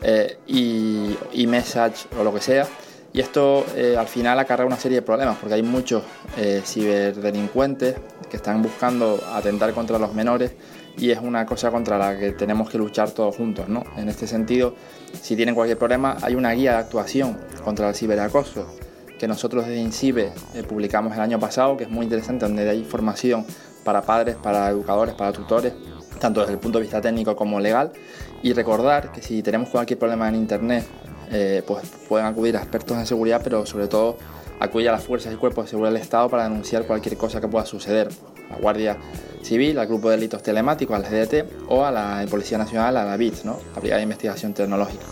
eh, y, message o lo que sea. Y esto eh, al final acarrea una serie de problemas porque hay muchos eh, ciberdelincuentes que están buscando atentar contra los menores y es una cosa contra la que tenemos que luchar todos juntos. ¿no? En este sentido, si tienen cualquier problema, hay una guía de actuación contra el ciberacoso que nosotros desde INCIBE publicamos el año pasado, que es muy interesante, donde hay información para padres, para educadores, para tutores, tanto desde el punto de vista técnico como legal, y recordar que si tenemos cualquier problema en Internet, eh, pues pueden acudir a expertos en seguridad, pero sobre todo acudir a las fuerzas y cuerpos de seguridad del Estado para denunciar cualquier cosa que pueda suceder. A la Guardia Civil, al Grupo de Delitos Telemáticos, al GDT o a la Policía Nacional, a la BIT, ¿no? la Brigada de Investigación Tecnológica.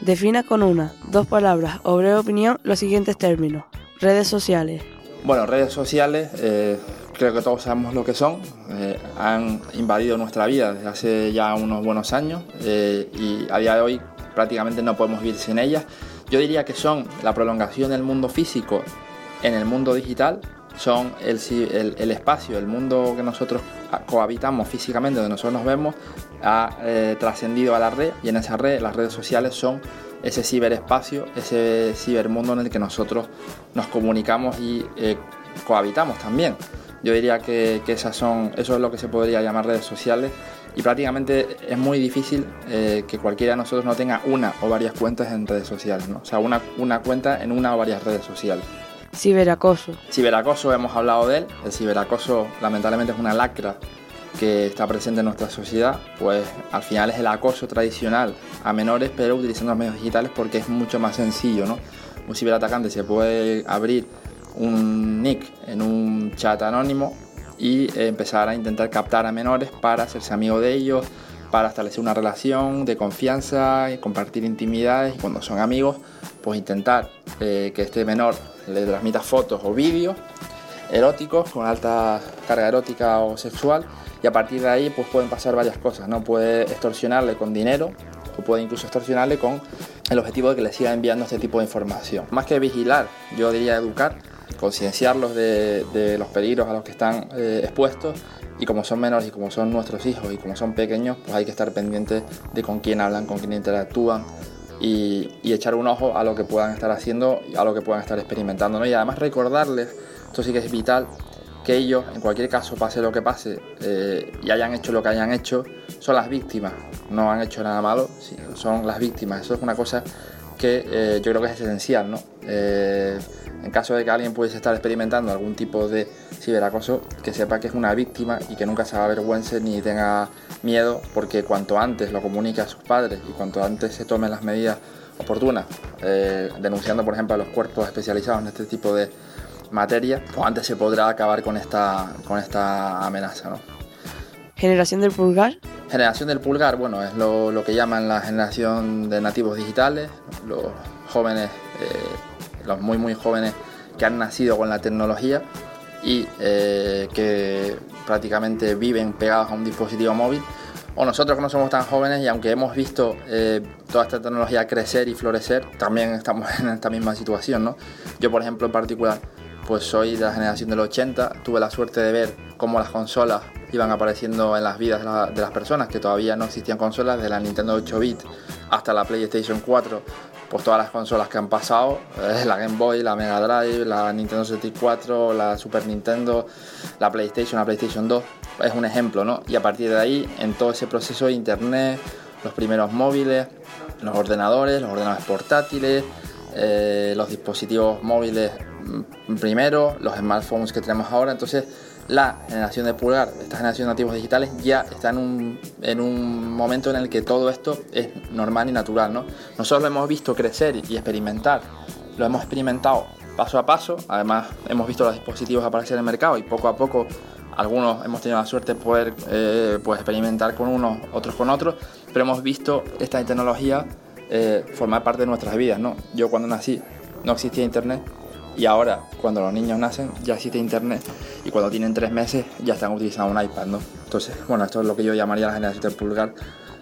Defina con una, dos palabras o breve opinión los siguientes términos. Redes sociales. Bueno, redes sociales, eh, creo que todos sabemos lo que son, eh, han invadido nuestra vida desde hace ya unos buenos años eh, y a día de hoy prácticamente no podemos vivir sin ellas. Yo diría que son la prolongación del mundo físico en el mundo digital, son el, espacio, el mundo que nosotros cohabitamos físicamente, donde nosotros nos vemos, ha eh, trascendido a la red y en esa red las redes sociales son ese ciberespacio, ese cibermundo en el que nosotros nos comunicamos y cohabitamos también. Yo diría que, esas son, eso es lo que se podría llamar redes sociales y prácticamente es muy difícil eh, que cualquiera de nosotros no tenga una o varias cuentas en redes sociales, ¿no? o sea, una, una cuenta en una o varias redes sociales. Ciberacoso. Ciberacoso, hemos hablado de él. El ciberacoso lamentablemente es una lacra que está presente en nuestra sociedad, pues al final es el acoso tradicional a menores, pero utilizando los medios digitales porque es mucho más sencillo, ¿no? Un ciberatacante se puede abrir un nick en un chat anónimo y empezar a intentar captar a menores para hacerse amigo de ellos, para establecer una relación de confianza y compartir intimidades y cuando son amigos, pues intentar eh, que este menor le transmita fotos o vídeos eróticos con alta carga erótica o sexual y a partir de ahí pues pueden pasar varias cosas, ¿no? Puede extorsionarle con dinero o puede incluso extorsionarle con el objetivo de que le siga enviando este tipo de información. Más que vigilar, yo diría educar concienciarlos de, los peligros a los que están eh, expuestos y como son menores y como son nuestros hijos y como son pequeños, pues hay que estar pendientes de con quién hablan, con quién interactúan y, echar un ojo a lo que puedan estar haciendo, a lo que puedan estar experimentando. Y además recordarles, esto sí que es vital, que ellos, en cualquier caso, pase lo que pase eh, y hayan hecho lo que hayan hecho, son las víctimas, no han hecho nada malo, son las víctimas. Eso es una cosa que eh, yo creo que es esencial, ¿no? En caso de que alguien pudiese estar experimentando algún tipo de ciberacoso, que sepa que es una víctima y que nunca se avergüence ni tenga miedo, porque cuanto antes lo comunique a sus padres y cuanto antes se tomen las medidas oportunas, eh, denunciando por ejemplo a los cuerpos especializados en este tipo de materia, pues antes se podrá acabar con esta, con esta amenaza. ¿no? ¿Generación del pulgar? Generación del pulgar, bueno, es lo, lo que llaman la generación de nativos digitales, los jóvenes, eh, los muy muy jóvenes que han nacido con la tecnología y eh, que prácticamente viven pegados a un dispositivo móvil o nosotros que no somos tan jóvenes y aunque hemos visto eh, toda esta tecnología crecer y florecer, también estamos en esta misma situación, ¿no? Yo, por ejemplo, en particular, pues soy de la generación del 80, tuve la suerte de ver cómo las consolas iban apareciendo en las vidas de, la- de las personas, que todavía no existían consolas, de la Nintendo 8-bit hasta la PlayStation 4, pues todas las consolas que han pasado, eh, la Game Boy, la Mega Drive, la Nintendo 64, la Super Nintendo, la PlayStation, la PlayStation 2, es un ejemplo, ¿no? Y a partir de ahí, en todo ese proceso Internet, los primeros móviles, los ordenadores, los ordenadores portátiles, eh, los dispositivos móviles mm, primero, los smartphones que tenemos ahora, entonces la generación de pulgar, esta generación de nativos digitales ya está en un, en un momento en el que todo esto es normal y natural, ¿no? Nosotros lo hemos visto crecer y experimentar, lo hemos experimentado paso a paso, además hemos visto los dispositivos aparecer en el mercado y poco a poco algunos hemos tenido la suerte de poder eh, pues experimentar con unos, otros con otros, pero hemos visto esta tecnología eh, formar parte de nuestras vidas, ¿no? Yo cuando nací no existía internet y ahora cuando los niños nacen ya existe internet y cuando tienen tres meses ya están utilizando un iPad, ¿no? Entonces, bueno, esto es lo que yo llamaría la generación del pulgar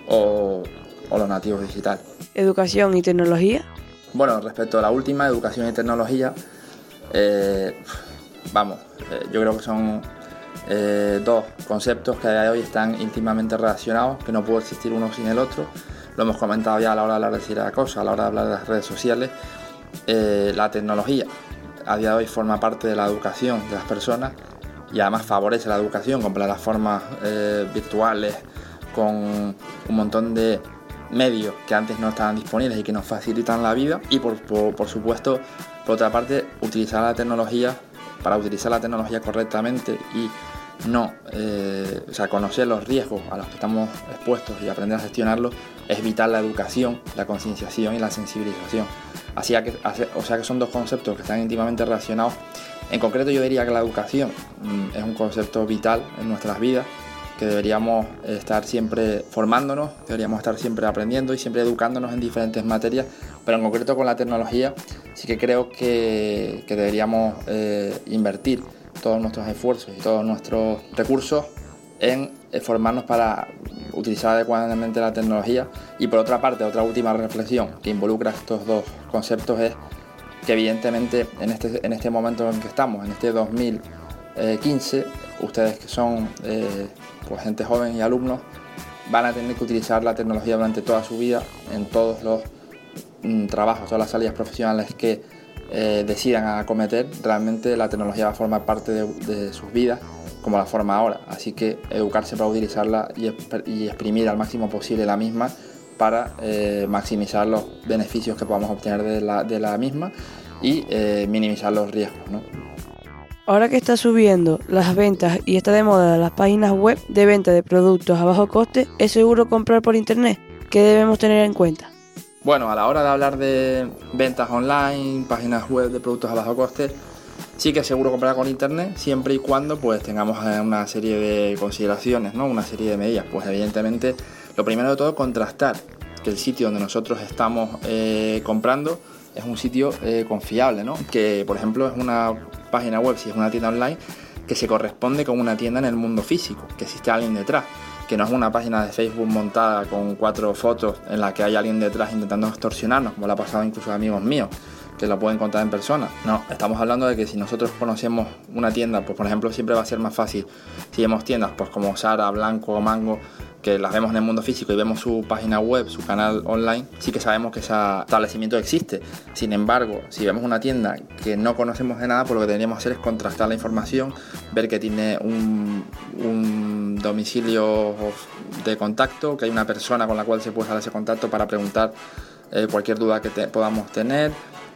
o, o los nativos digitales. ¿Educación y tecnología? Bueno, respecto a la última, educación y tecnología, eh, vamos, eh, yo creo que son eh, dos conceptos que a día de hoy están íntimamente relacionados, que no puede existir uno sin el otro. Lo hemos comentado ya a la hora de hablar de la cosa, a la hora de hablar de las redes sociales. La tecnología a día de hoy forma parte de la educación de las personas y además favorece la educación con plataformas eh, virtuales, con un montón de medios que antes no estaban disponibles y que nos facilitan la vida. Y por, por- supuesto por otra parte utilizar la tecnología para utilizar la tecnología correctamente y no eh, o sea conocer los riesgos a los que estamos expuestos y aprender a gestionarlos es vital la educación la concienciación y la sensibilización o sea que son dos conceptos que están íntimamente relacionados. En concreto yo diría que la educación mm, es un concepto vital en nuestras vidas que deberíamos estar siempre formándonos, deberíamos estar siempre aprendiendo y siempre educándonos en diferentes materias, pero en concreto con la tecnología sí que creo que, que deberíamos eh, invertir todos nuestros esfuerzos y todos nuestros recursos en eh, formarnos para utilizar adecuadamente la tecnología y por otra parte, otra última reflexión que involucra estos dos conceptos es que evidentemente en este, en este momento en que estamos, en este 2015, ustedes que son eh, pues gente joven y alumnos, van a tener que utilizar la tecnología durante toda su vida en todos los mm, trabajos, todas las salidas profesionales que eh, decidan acometer. Realmente la tecnología va a formar parte de, de sus vidas como la forma ahora. Así que educarse para utilizarla y, exp- y exprimir al máximo posible la misma para eh, maximizar los beneficios que podamos obtener de la, de la misma y eh, minimizar los riesgos. ¿no? Ahora que está subiendo las ventas y está de moda las páginas web de venta de productos a bajo coste, ¿es seguro comprar por internet? ¿Qué debemos tener en cuenta? Bueno, a la hora de hablar de ventas online, páginas web de productos a bajo coste, sí que es seguro comprar con internet, siempre y cuando pues tengamos eh, una serie de consideraciones, ¿no? Una serie de medidas. Pues evidentemente, lo primero de todo, contrastar que el sitio donde nosotros estamos eh, comprando es un sitio eh, confiable, ¿no? Que por ejemplo es una página web, si es una tienda online, que se corresponde con una tienda en el mundo físico, que existe alguien detrás que no es una página de Facebook montada con cuatro fotos en la que hay alguien detrás intentando extorsionarnos, como le ha pasado incluso a amigos míos, que lo pueden contar en persona. No, estamos hablando de que si nosotros conocemos una tienda, pues por ejemplo siempre va a ser más fácil si vemos tiendas pues como Sara, Blanco o Mango, que las vemos en el mundo físico y vemos su página web, su canal online, sí que sabemos que ese establecimiento existe. Sin embargo, si vemos una tienda que no conocemos de nada, pues lo que deberíamos hacer es contrastar la información, ver que tiene un, domicilio de contacto, que hay una persona con la cual se puede dar ese contacto para preguntar eh, cualquier duda que podamos tener,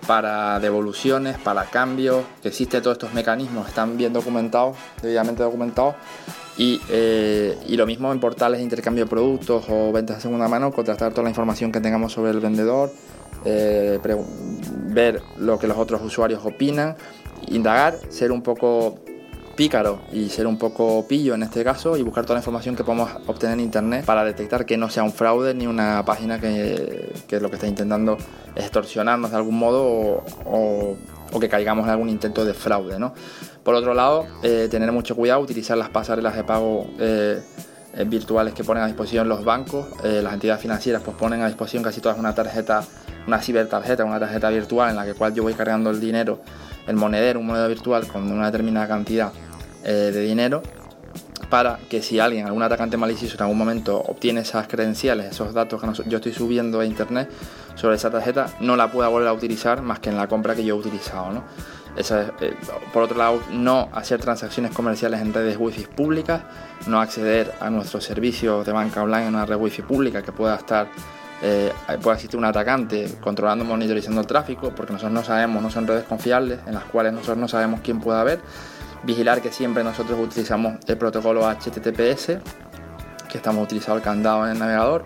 para devoluciones, para cambios, que existen todos estos mecanismos, están bien documentados, debidamente documentados. Y, eh, y, lo mismo en portales de intercambio de productos o ventas de segunda mano, contrastar toda la información que tengamos sobre el vendedor, eh, ver lo que los otros usuarios opinan, indagar, ser un poco pícaro y ser un poco pillo en este caso y buscar toda la información que podamos obtener en internet para detectar que no sea un fraude ni una página que, que lo que está intentando extorsionarnos de algún modo o, que caigamos en algún intento de fraude. ¿no? Por otro lado, eh, tener mucho cuidado, utilizar las pasarelas de pago eh, eh, virtuales que ponen a disposición los bancos, las entidades financieras pues ponen a disposición casi todas una tarjeta, una cibertarjeta, una tarjeta virtual en la que cual yo voy cargando el dinero, el monedero, un monedero virtual con una determinada cantidad de dinero para que si alguien, algún atacante malicioso en algún momento obtiene esas credenciales, esos datos que yo estoy subiendo a internet sobre esa tarjeta, no la pueda volver a utilizar más que en la compra que yo he utilizado. ¿no? Eh, por otro lado, no hacer transacciones comerciales en redes wifi públicas, no acceder a nuestros servicios de banca online en una red wifi pública que pueda estar eh, pueda existir un atacante controlando, monitorizando el tráfico, porque nosotros no sabemos, no son redes confiables en las cuales nosotros no sabemos quién pueda haber vigilar que siempre nosotros utilizamos el protocolo HTTPS, que estamos utilizando el candado en el navegador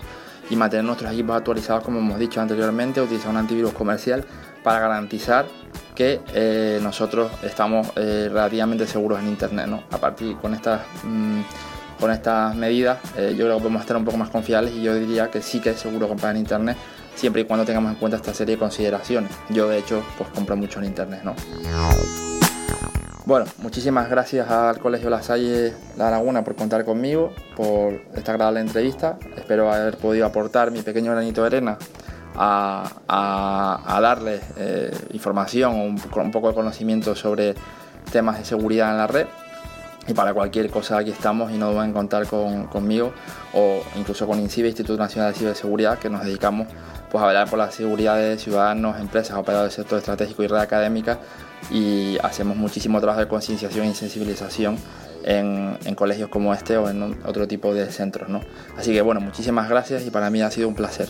y mantener nuestros equipos actualizados como hemos dicho anteriormente, utilizar un antivirus comercial para garantizar que eh, nosotros estamos eh, relativamente seguros en Internet. ¿no? A partir con estas, mm, con estas medidas eh, yo creo que podemos estar un poco más confiables y yo diría que sí que es seguro comprar en Internet siempre y cuando tengamos en cuenta esta serie de consideraciones. Yo de hecho pues compro mucho en Internet. ¿no? Bueno, muchísimas gracias al Colegio La Salle La Laguna por contar conmigo, por esta agradable entrevista. Espero haber podido aportar mi pequeño granito de arena a, darles eh, información o un, poco de conocimiento sobre temas de seguridad en la red. Y para cualquier cosa aquí estamos y no deben contar conmigo o incluso con INCIBE, Instituto Nacional de Ciberseguridad, que nos dedicamos pues, a velar por la seguridad de ciudadanos, empresas, operadores del sector estratégico y red académica y hacemos muchísimo trabajo de concienciación y sensibilización en, colegios como este o en otro tipo de centros. ¿no? Así que bueno, muchísimas gracias y para mí ha sido un placer.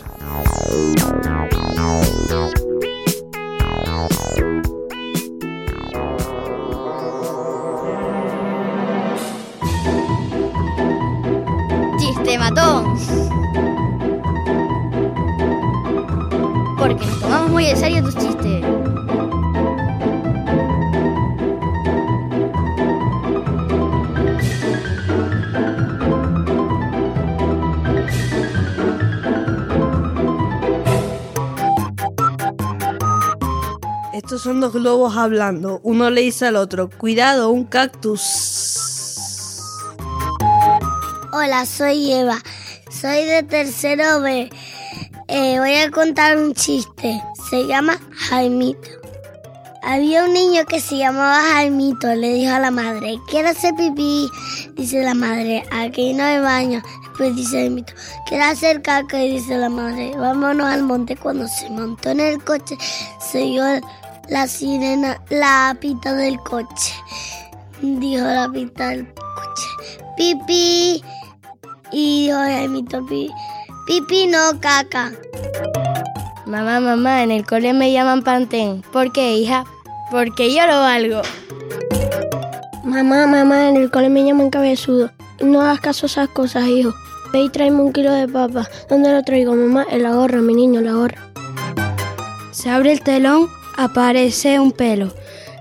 Chiste matón. Porque nos tomamos muy en serio tus chistes. Son dos globos hablando. Uno le dice al otro, cuidado, un cactus. Hola, soy Eva. Soy de tercero B. Eh, voy a contar un chiste. Se llama Jaimito. Había un niño que se llamaba Jaimito. Le dijo a la madre, quiero hacer pipí. Dice la madre, aquí no hay baño. Después dice Jaimito, quiero hacer caca. Y dice la madre, vámonos al monte. Cuando se montó en el coche, se dio la sirena, la pita del coche. Dijo la pita del coche. Pipi. Y dijo Jaimito, pipi, pipi no caca. Mamá, mamá, en el cole me llaman Pantén. ¿Por qué, hija? Porque yo lo valgo. Mamá, mamá, en el cole me llaman cabezudo. No hagas caso a esas cosas, hijo. Ve y tráeme un kilo de papa. ¿Dónde lo traigo, mamá? En la gorra, mi niño, la gorra. Se abre el telón aparece un pelo.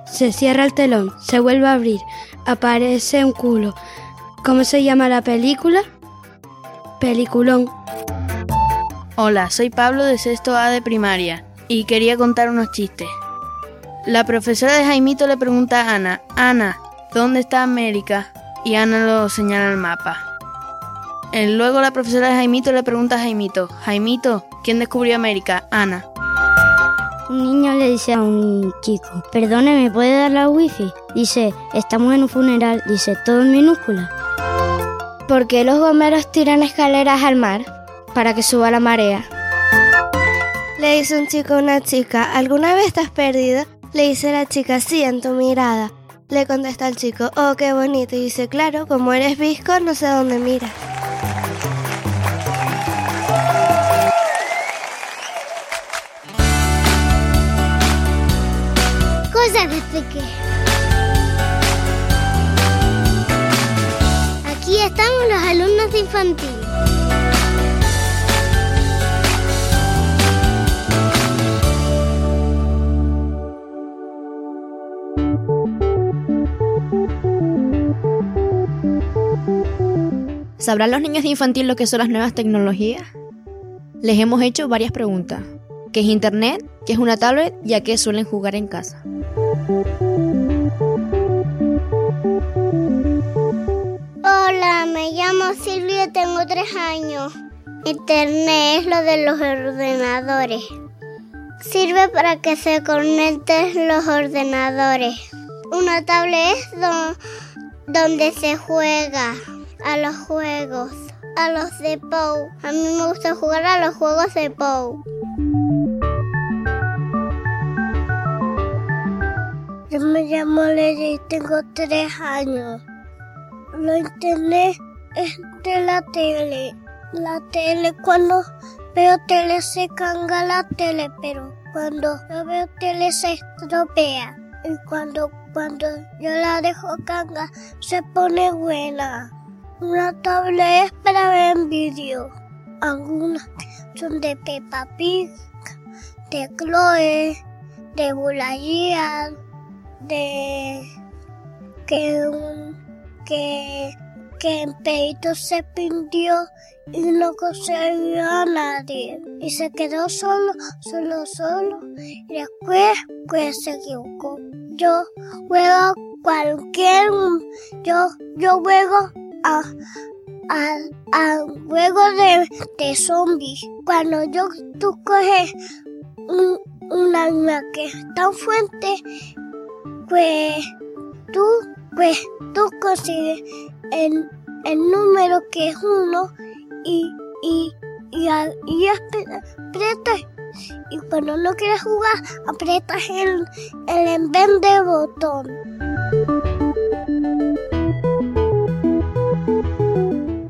Se cierra el telón, se vuelve a abrir, aparece un culo. ¿Cómo se llama la película? Peliculón. Hola, soy Pablo de sexto A de primaria y quería contar unos chistes. La profesora de Jaimito le pregunta a Ana, Ana, ¿dónde está América? Y Ana lo señala el mapa. Luego la profesora de Jaimito le pregunta a Jaimito, Jaimito, ¿quién descubrió América? Ana. Un niño le dice a un chico, perdone, ¿me puede dar la wifi? Dice, estamos en un funeral, dice, todo en minúscula. ¿Por qué los bomberos tiran escaleras al mar? Para que suba la marea. Le dice un chico a una chica, ¿alguna vez estás perdida? Le dice la chica, sí, en tu mirada. Le contesta el chico, oh, qué bonito. Y dice, claro, como eres visco, no sé dónde miras. Aquí estamos los alumnos de infantil. ¿Sabrán los niños de infantil lo que son las nuevas tecnologías? Les hemos hecho varias preguntas. ¿Qué es Internet? ¿Qué es una tablet? ¿Y a qué suelen jugar en casa? Hola, me llamo Silvia y tengo tres años. Internet es lo de los ordenadores. Sirve para que se conecten los ordenadores. Una tablet es do- donde se juega a los juegos, a los de Pou. A mí me gusta jugar a los juegos de Pou. Me llamo Leia y tengo tres años. Lo internet es de la tele. La tele, cuando veo tele se canga la tele, pero cuando yo veo tele se estropea. Y cuando, cuando yo la dejo canga se pone buena. Una tablet es para ver vídeo. Algunas son de Peppa Pig, de Chloe, de Bulayía, de que un que que en Peito se pintió y no consiguió a nadie y se quedó solo, solo, solo y después pues se equivocó. Yo juego cualquier yo yo juego a a, a juego de, de zombies. Cuando yo tú coges un, arma que es tan fuerte, pues tú, pues tú consigues el, el número que es uno y, y, y, y aprietas. Y cuando no quieres jugar, aprietas el, el en de botón.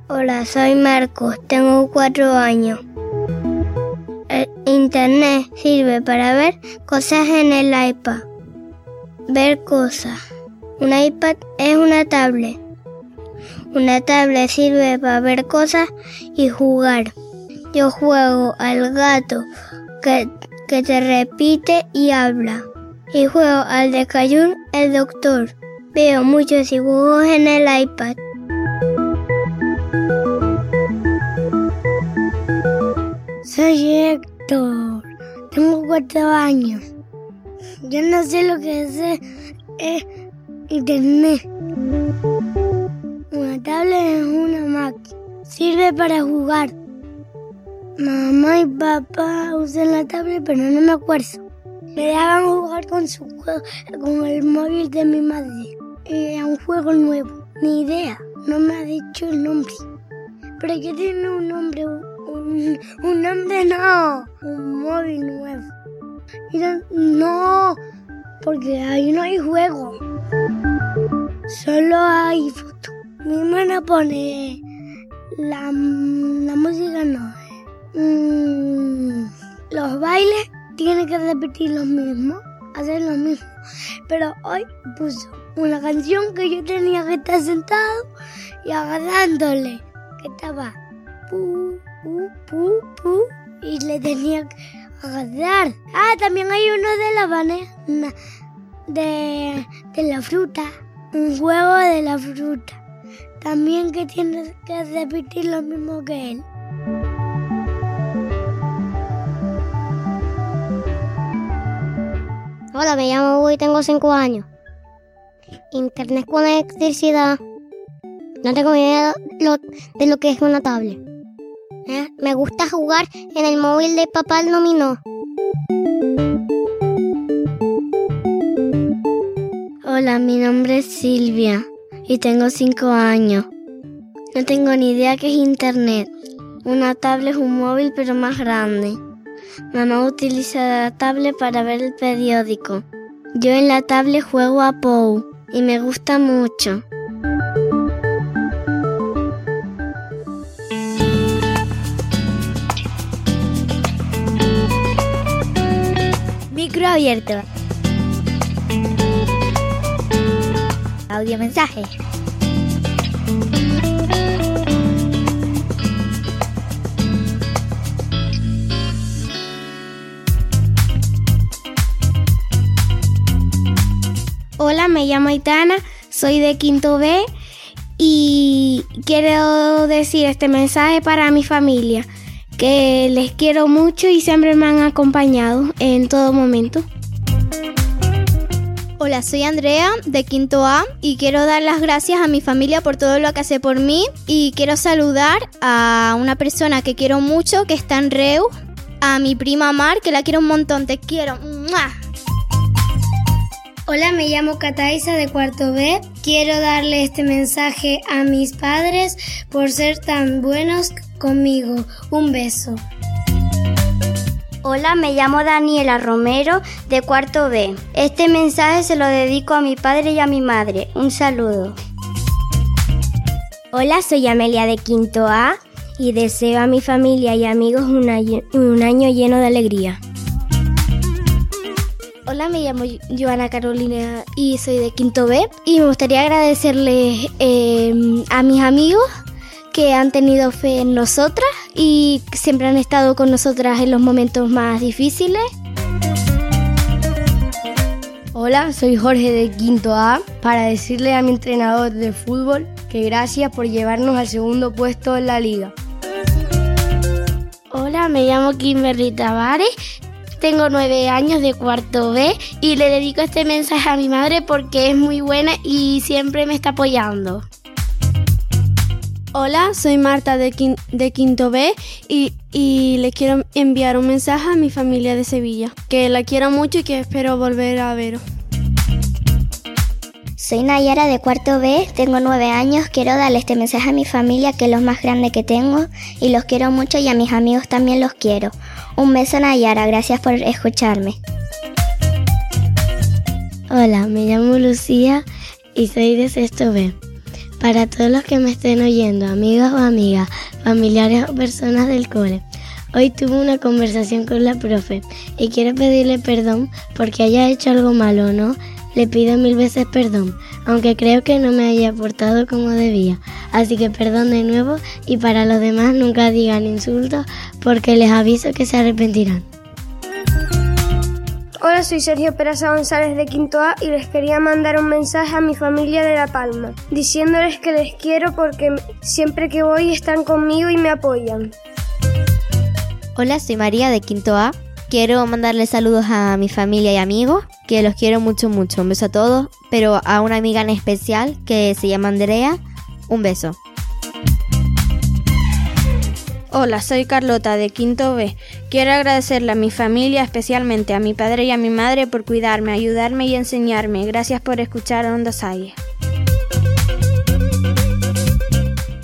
Hola, soy Marcos, tengo cuatro años. El internet sirve para ver cosas en el iPad. Ver cosas. Un iPad es una tablet. Una tablet sirve para ver cosas y jugar. Yo juego al gato que, que te repite y habla. Y juego al de Cayún, el doctor. Veo muchos dibujos en el iPad. Soy Héctor. Tengo cuatro años. Yo no sé lo que es eh, internet. Una tablet es una máquina. Sirve para jugar. Mamá y papá usan la tablet, pero no me acuerdo. Me dejaban jugar con su juego, con el móvil de mi madre. Era un juego nuevo. Ni idea. No me ha dicho el nombre. Pero que tiene un nombre. Un, un nombre no. Un móvil nuevo. No-. Porque ahí no hay juego. Solo hay foto. Mi hermana pone la, la música no. Mm, los bailes tienen que repetir los mismos, hacer lo mismo. Pero hoy puso una canción que yo tenía que estar sentado y agarrándole, que estaba pu, pu, pu, pu, y le tenía que agarrar. Ah, también hay uno de la banana, de, de la fruta, un juego de la fruta. También que tienes que repetir lo mismo que él. Hola, me llamo Hugo y tengo 5 años. Internet con electricidad. No tengo idea lo- de lo que es una tablet. ¿Eh? Me gusta jugar en el móvil de papá el dominó. Hola, mi nombre es Silvia y tengo 5 años. No tengo ni idea qué es internet. Una tablet es un móvil pero más grande. Mamá utiliza la tablet para ver el periódico. Yo en la tablet juego a Pou y me gusta mucho. Abierto. audio mensaje. Hola, me llamo Aitana, soy de Quinto B y quiero decir este mensaje para mi familia, que les quiero mucho y siempre me han acompañado en todo momento. Hola, soy Andrea de Quinto A y quiero dar las gracias a mi familia por todo lo que hace por mí y quiero saludar a una persona que quiero mucho que está en Reu, a mi prima Mar que la quiero un montón, te quiero. ¡Mua! Hola, me llamo Cataisa de Cuarto B. Quiero darle este mensaje a mis padres por ser tan buenos conmigo. Un beso. Hola, me llamo Daniela Romero de Cuarto B. Este mensaje se lo dedico a mi padre y a mi madre. Un saludo. Hola, soy Amelia de Quinto A y deseo a mi familia y amigos un año, un año lleno de alegría. Hola, me llamo Joana Carolina y soy de Quinto B. Y me gustaría agradecerles eh, a mis amigos que han tenido fe en nosotras y siempre han estado con nosotras en los momentos más difíciles. Hola, soy Jorge de Quinto A para decirle a mi entrenador de fútbol que gracias por llevarnos al segundo puesto en la liga. Hola, me llamo Kimberly Tavares tengo nueve años de cuarto B y le dedico este mensaje a mi madre porque es muy buena y siempre me está apoyando. Hola, soy Marta de, de Quinto B y, y, le quiero enviar un mensaje a mi familia de Sevilla, que la quiero mucho y que espero volver a veros. Soy Nayara de cuarto B, tengo nueve años, quiero darle este mensaje a mi familia que es lo más grande que tengo y los quiero mucho y a mis amigos también los quiero. Un beso Nayara, gracias por escucharme. Hola, me llamo Lucía y soy de sexto B. Para todos los que me estén oyendo, amigos o amigas, familiares o personas del cole, hoy tuve una conversación con la profe y quiero pedirle perdón porque haya hecho algo malo, ¿no? Le pido mil veces perdón, aunque creo que no me haya portado como debía. Así que perdón de nuevo y para los demás nunca digan insultos porque les aviso que se arrepentirán. Hola, soy Sergio Peraza González de Quinto A y les quería mandar un mensaje a mi familia de La Palma, diciéndoles que les quiero porque siempre que voy están conmigo y me apoyan. Hola, soy María de Quinto A Quiero mandarle saludos a mi familia y amigos, que los quiero mucho, mucho. Un beso a todos, pero a una amiga en especial que se llama Andrea, un beso. Hola, soy Carlota de Quinto B. Quiero agradecerle a mi familia, especialmente a mi padre y a mi madre por cuidarme, ayudarme y enseñarme. Gracias por escuchar Onda Salle.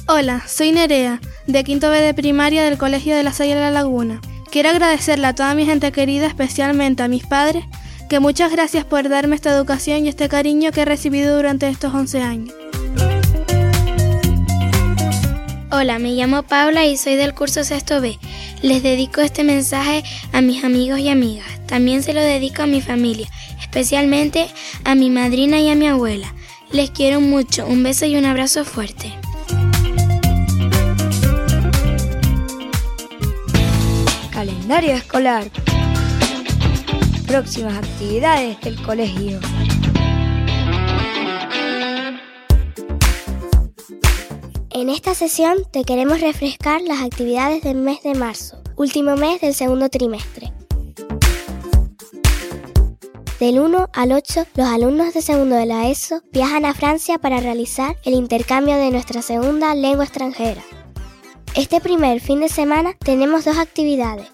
Hola, soy Nerea, de Quinto B de primaria del Colegio de la Salle de la Laguna. Quiero agradecerle a toda mi gente querida, especialmente a mis padres, que muchas gracias por darme esta educación y este cariño que he recibido durante estos 11 años. Hola, me llamo Paula y soy del curso sexto B. Les dedico este mensaje a mis amigos y amigas. También se lo dedico a mi familia, especialmente a mi madrina y a mi abuela. Les quiero mucho, un beso y un abrazo fuerte. Calendario escolar. Próximas actividades del colegio. En esta sesión te queremos refrescar las actividades del mes de marzo, último mes del segundo trimestre. Del 1 al 8, los alumnos de segundo de la ESO viajan a Francia para realizar el intercambio de nuestra segunda lengua extranjera. Este primer fin de semana tenemos dos actividades.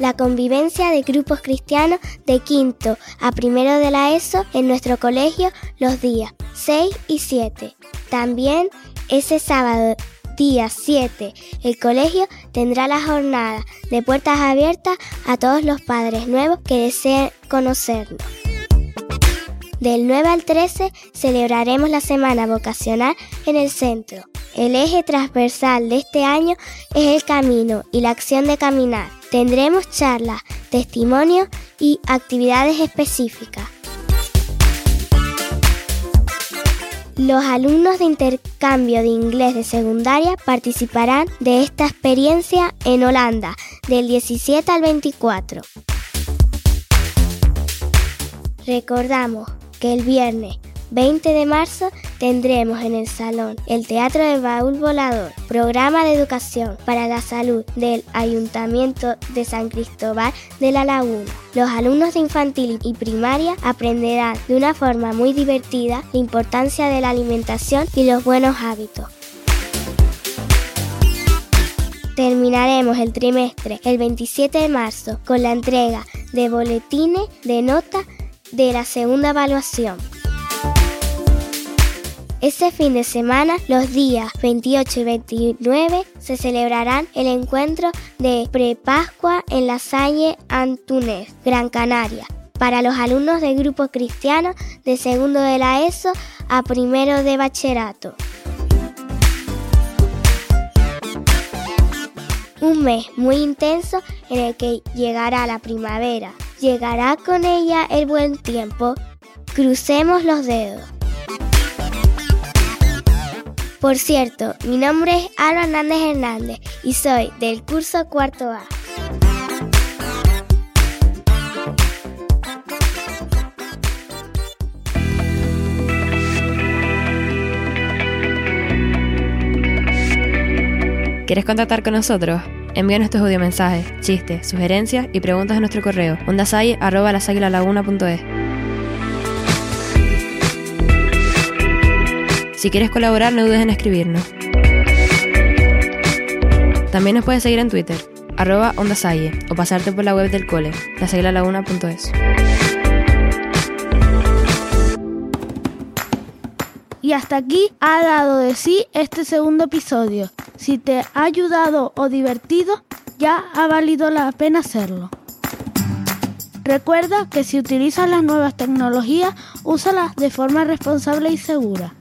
La convivencia de grupos cristianos de quinto a primero de la ESO en nuestro colegio los días 6 y 7. También ese sábado, día 7, el colegio tendrá la jornada de puertas abiertas a todos los padres nuevos que deseen conocernos. Del 9 al 13 celebraremos la semana vocacional en el centro. El eje transversal de este año es el camino y la acción de caminar. Tendremos charlas, testimonios y actividades específicas. Los alumnos de intercambio de inglés de secundaria participarán de esta experiencia en Holanda del 17 al 24. Recordamos que el viernes 20 de marzo tendremos en el salón el Teatro de Baúl Volador, programa de educación para la salud del Ayuntamiento de San Cristóbal de la Laguna. Los alumnos de infantil y primaria aprenderán de una forma muy divertida la importancia de la alimentación y los buenos hábitos. Terminaremos el trimestre el 27 de marzo con la entrega de boletines de nota de la segunda evaluación. Ese fin de semana, los días 28 y 29, se celebrarán el encuentro de Prepascua en la Salle Antúnez, Gran Canaria, para los alumnos del grupo cristiano de segundo de la ESO a primero de bachillerato. Un mes muy intenso en el que llegará la primavera. Llegará con ella el buen tiempo. Crucemos los dedos. Por cierto, mi nombre es Alba Hernández Hernández y soy del curso cuarto A. ¿Quieres contactar con nosotros? Envíanos tus audiomensajes, chistes, sugerencias y preguntas a nuestro correo ondasai.es. Si quieres colaborar, no dudes en escribirnos. También nos puedes seguir en Twitter, arroba ondasalle, o pasarte por la web del cole, lasaguilalaguna.es. Y hasta aquí ha dado de sí este segundo episodio. Si te ha ayudado o divertido, ya ha valido la pena hacerlo. Recuerda que si utilizas las nuevas tecnologías, úsalas de forma responsable y segura.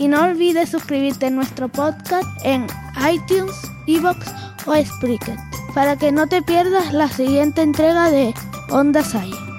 Y no olvides suscribirte a nuestro podcast en iTunes, Evox o Spreaker para que no te pierdas la siguiente entrega de Onda Sai.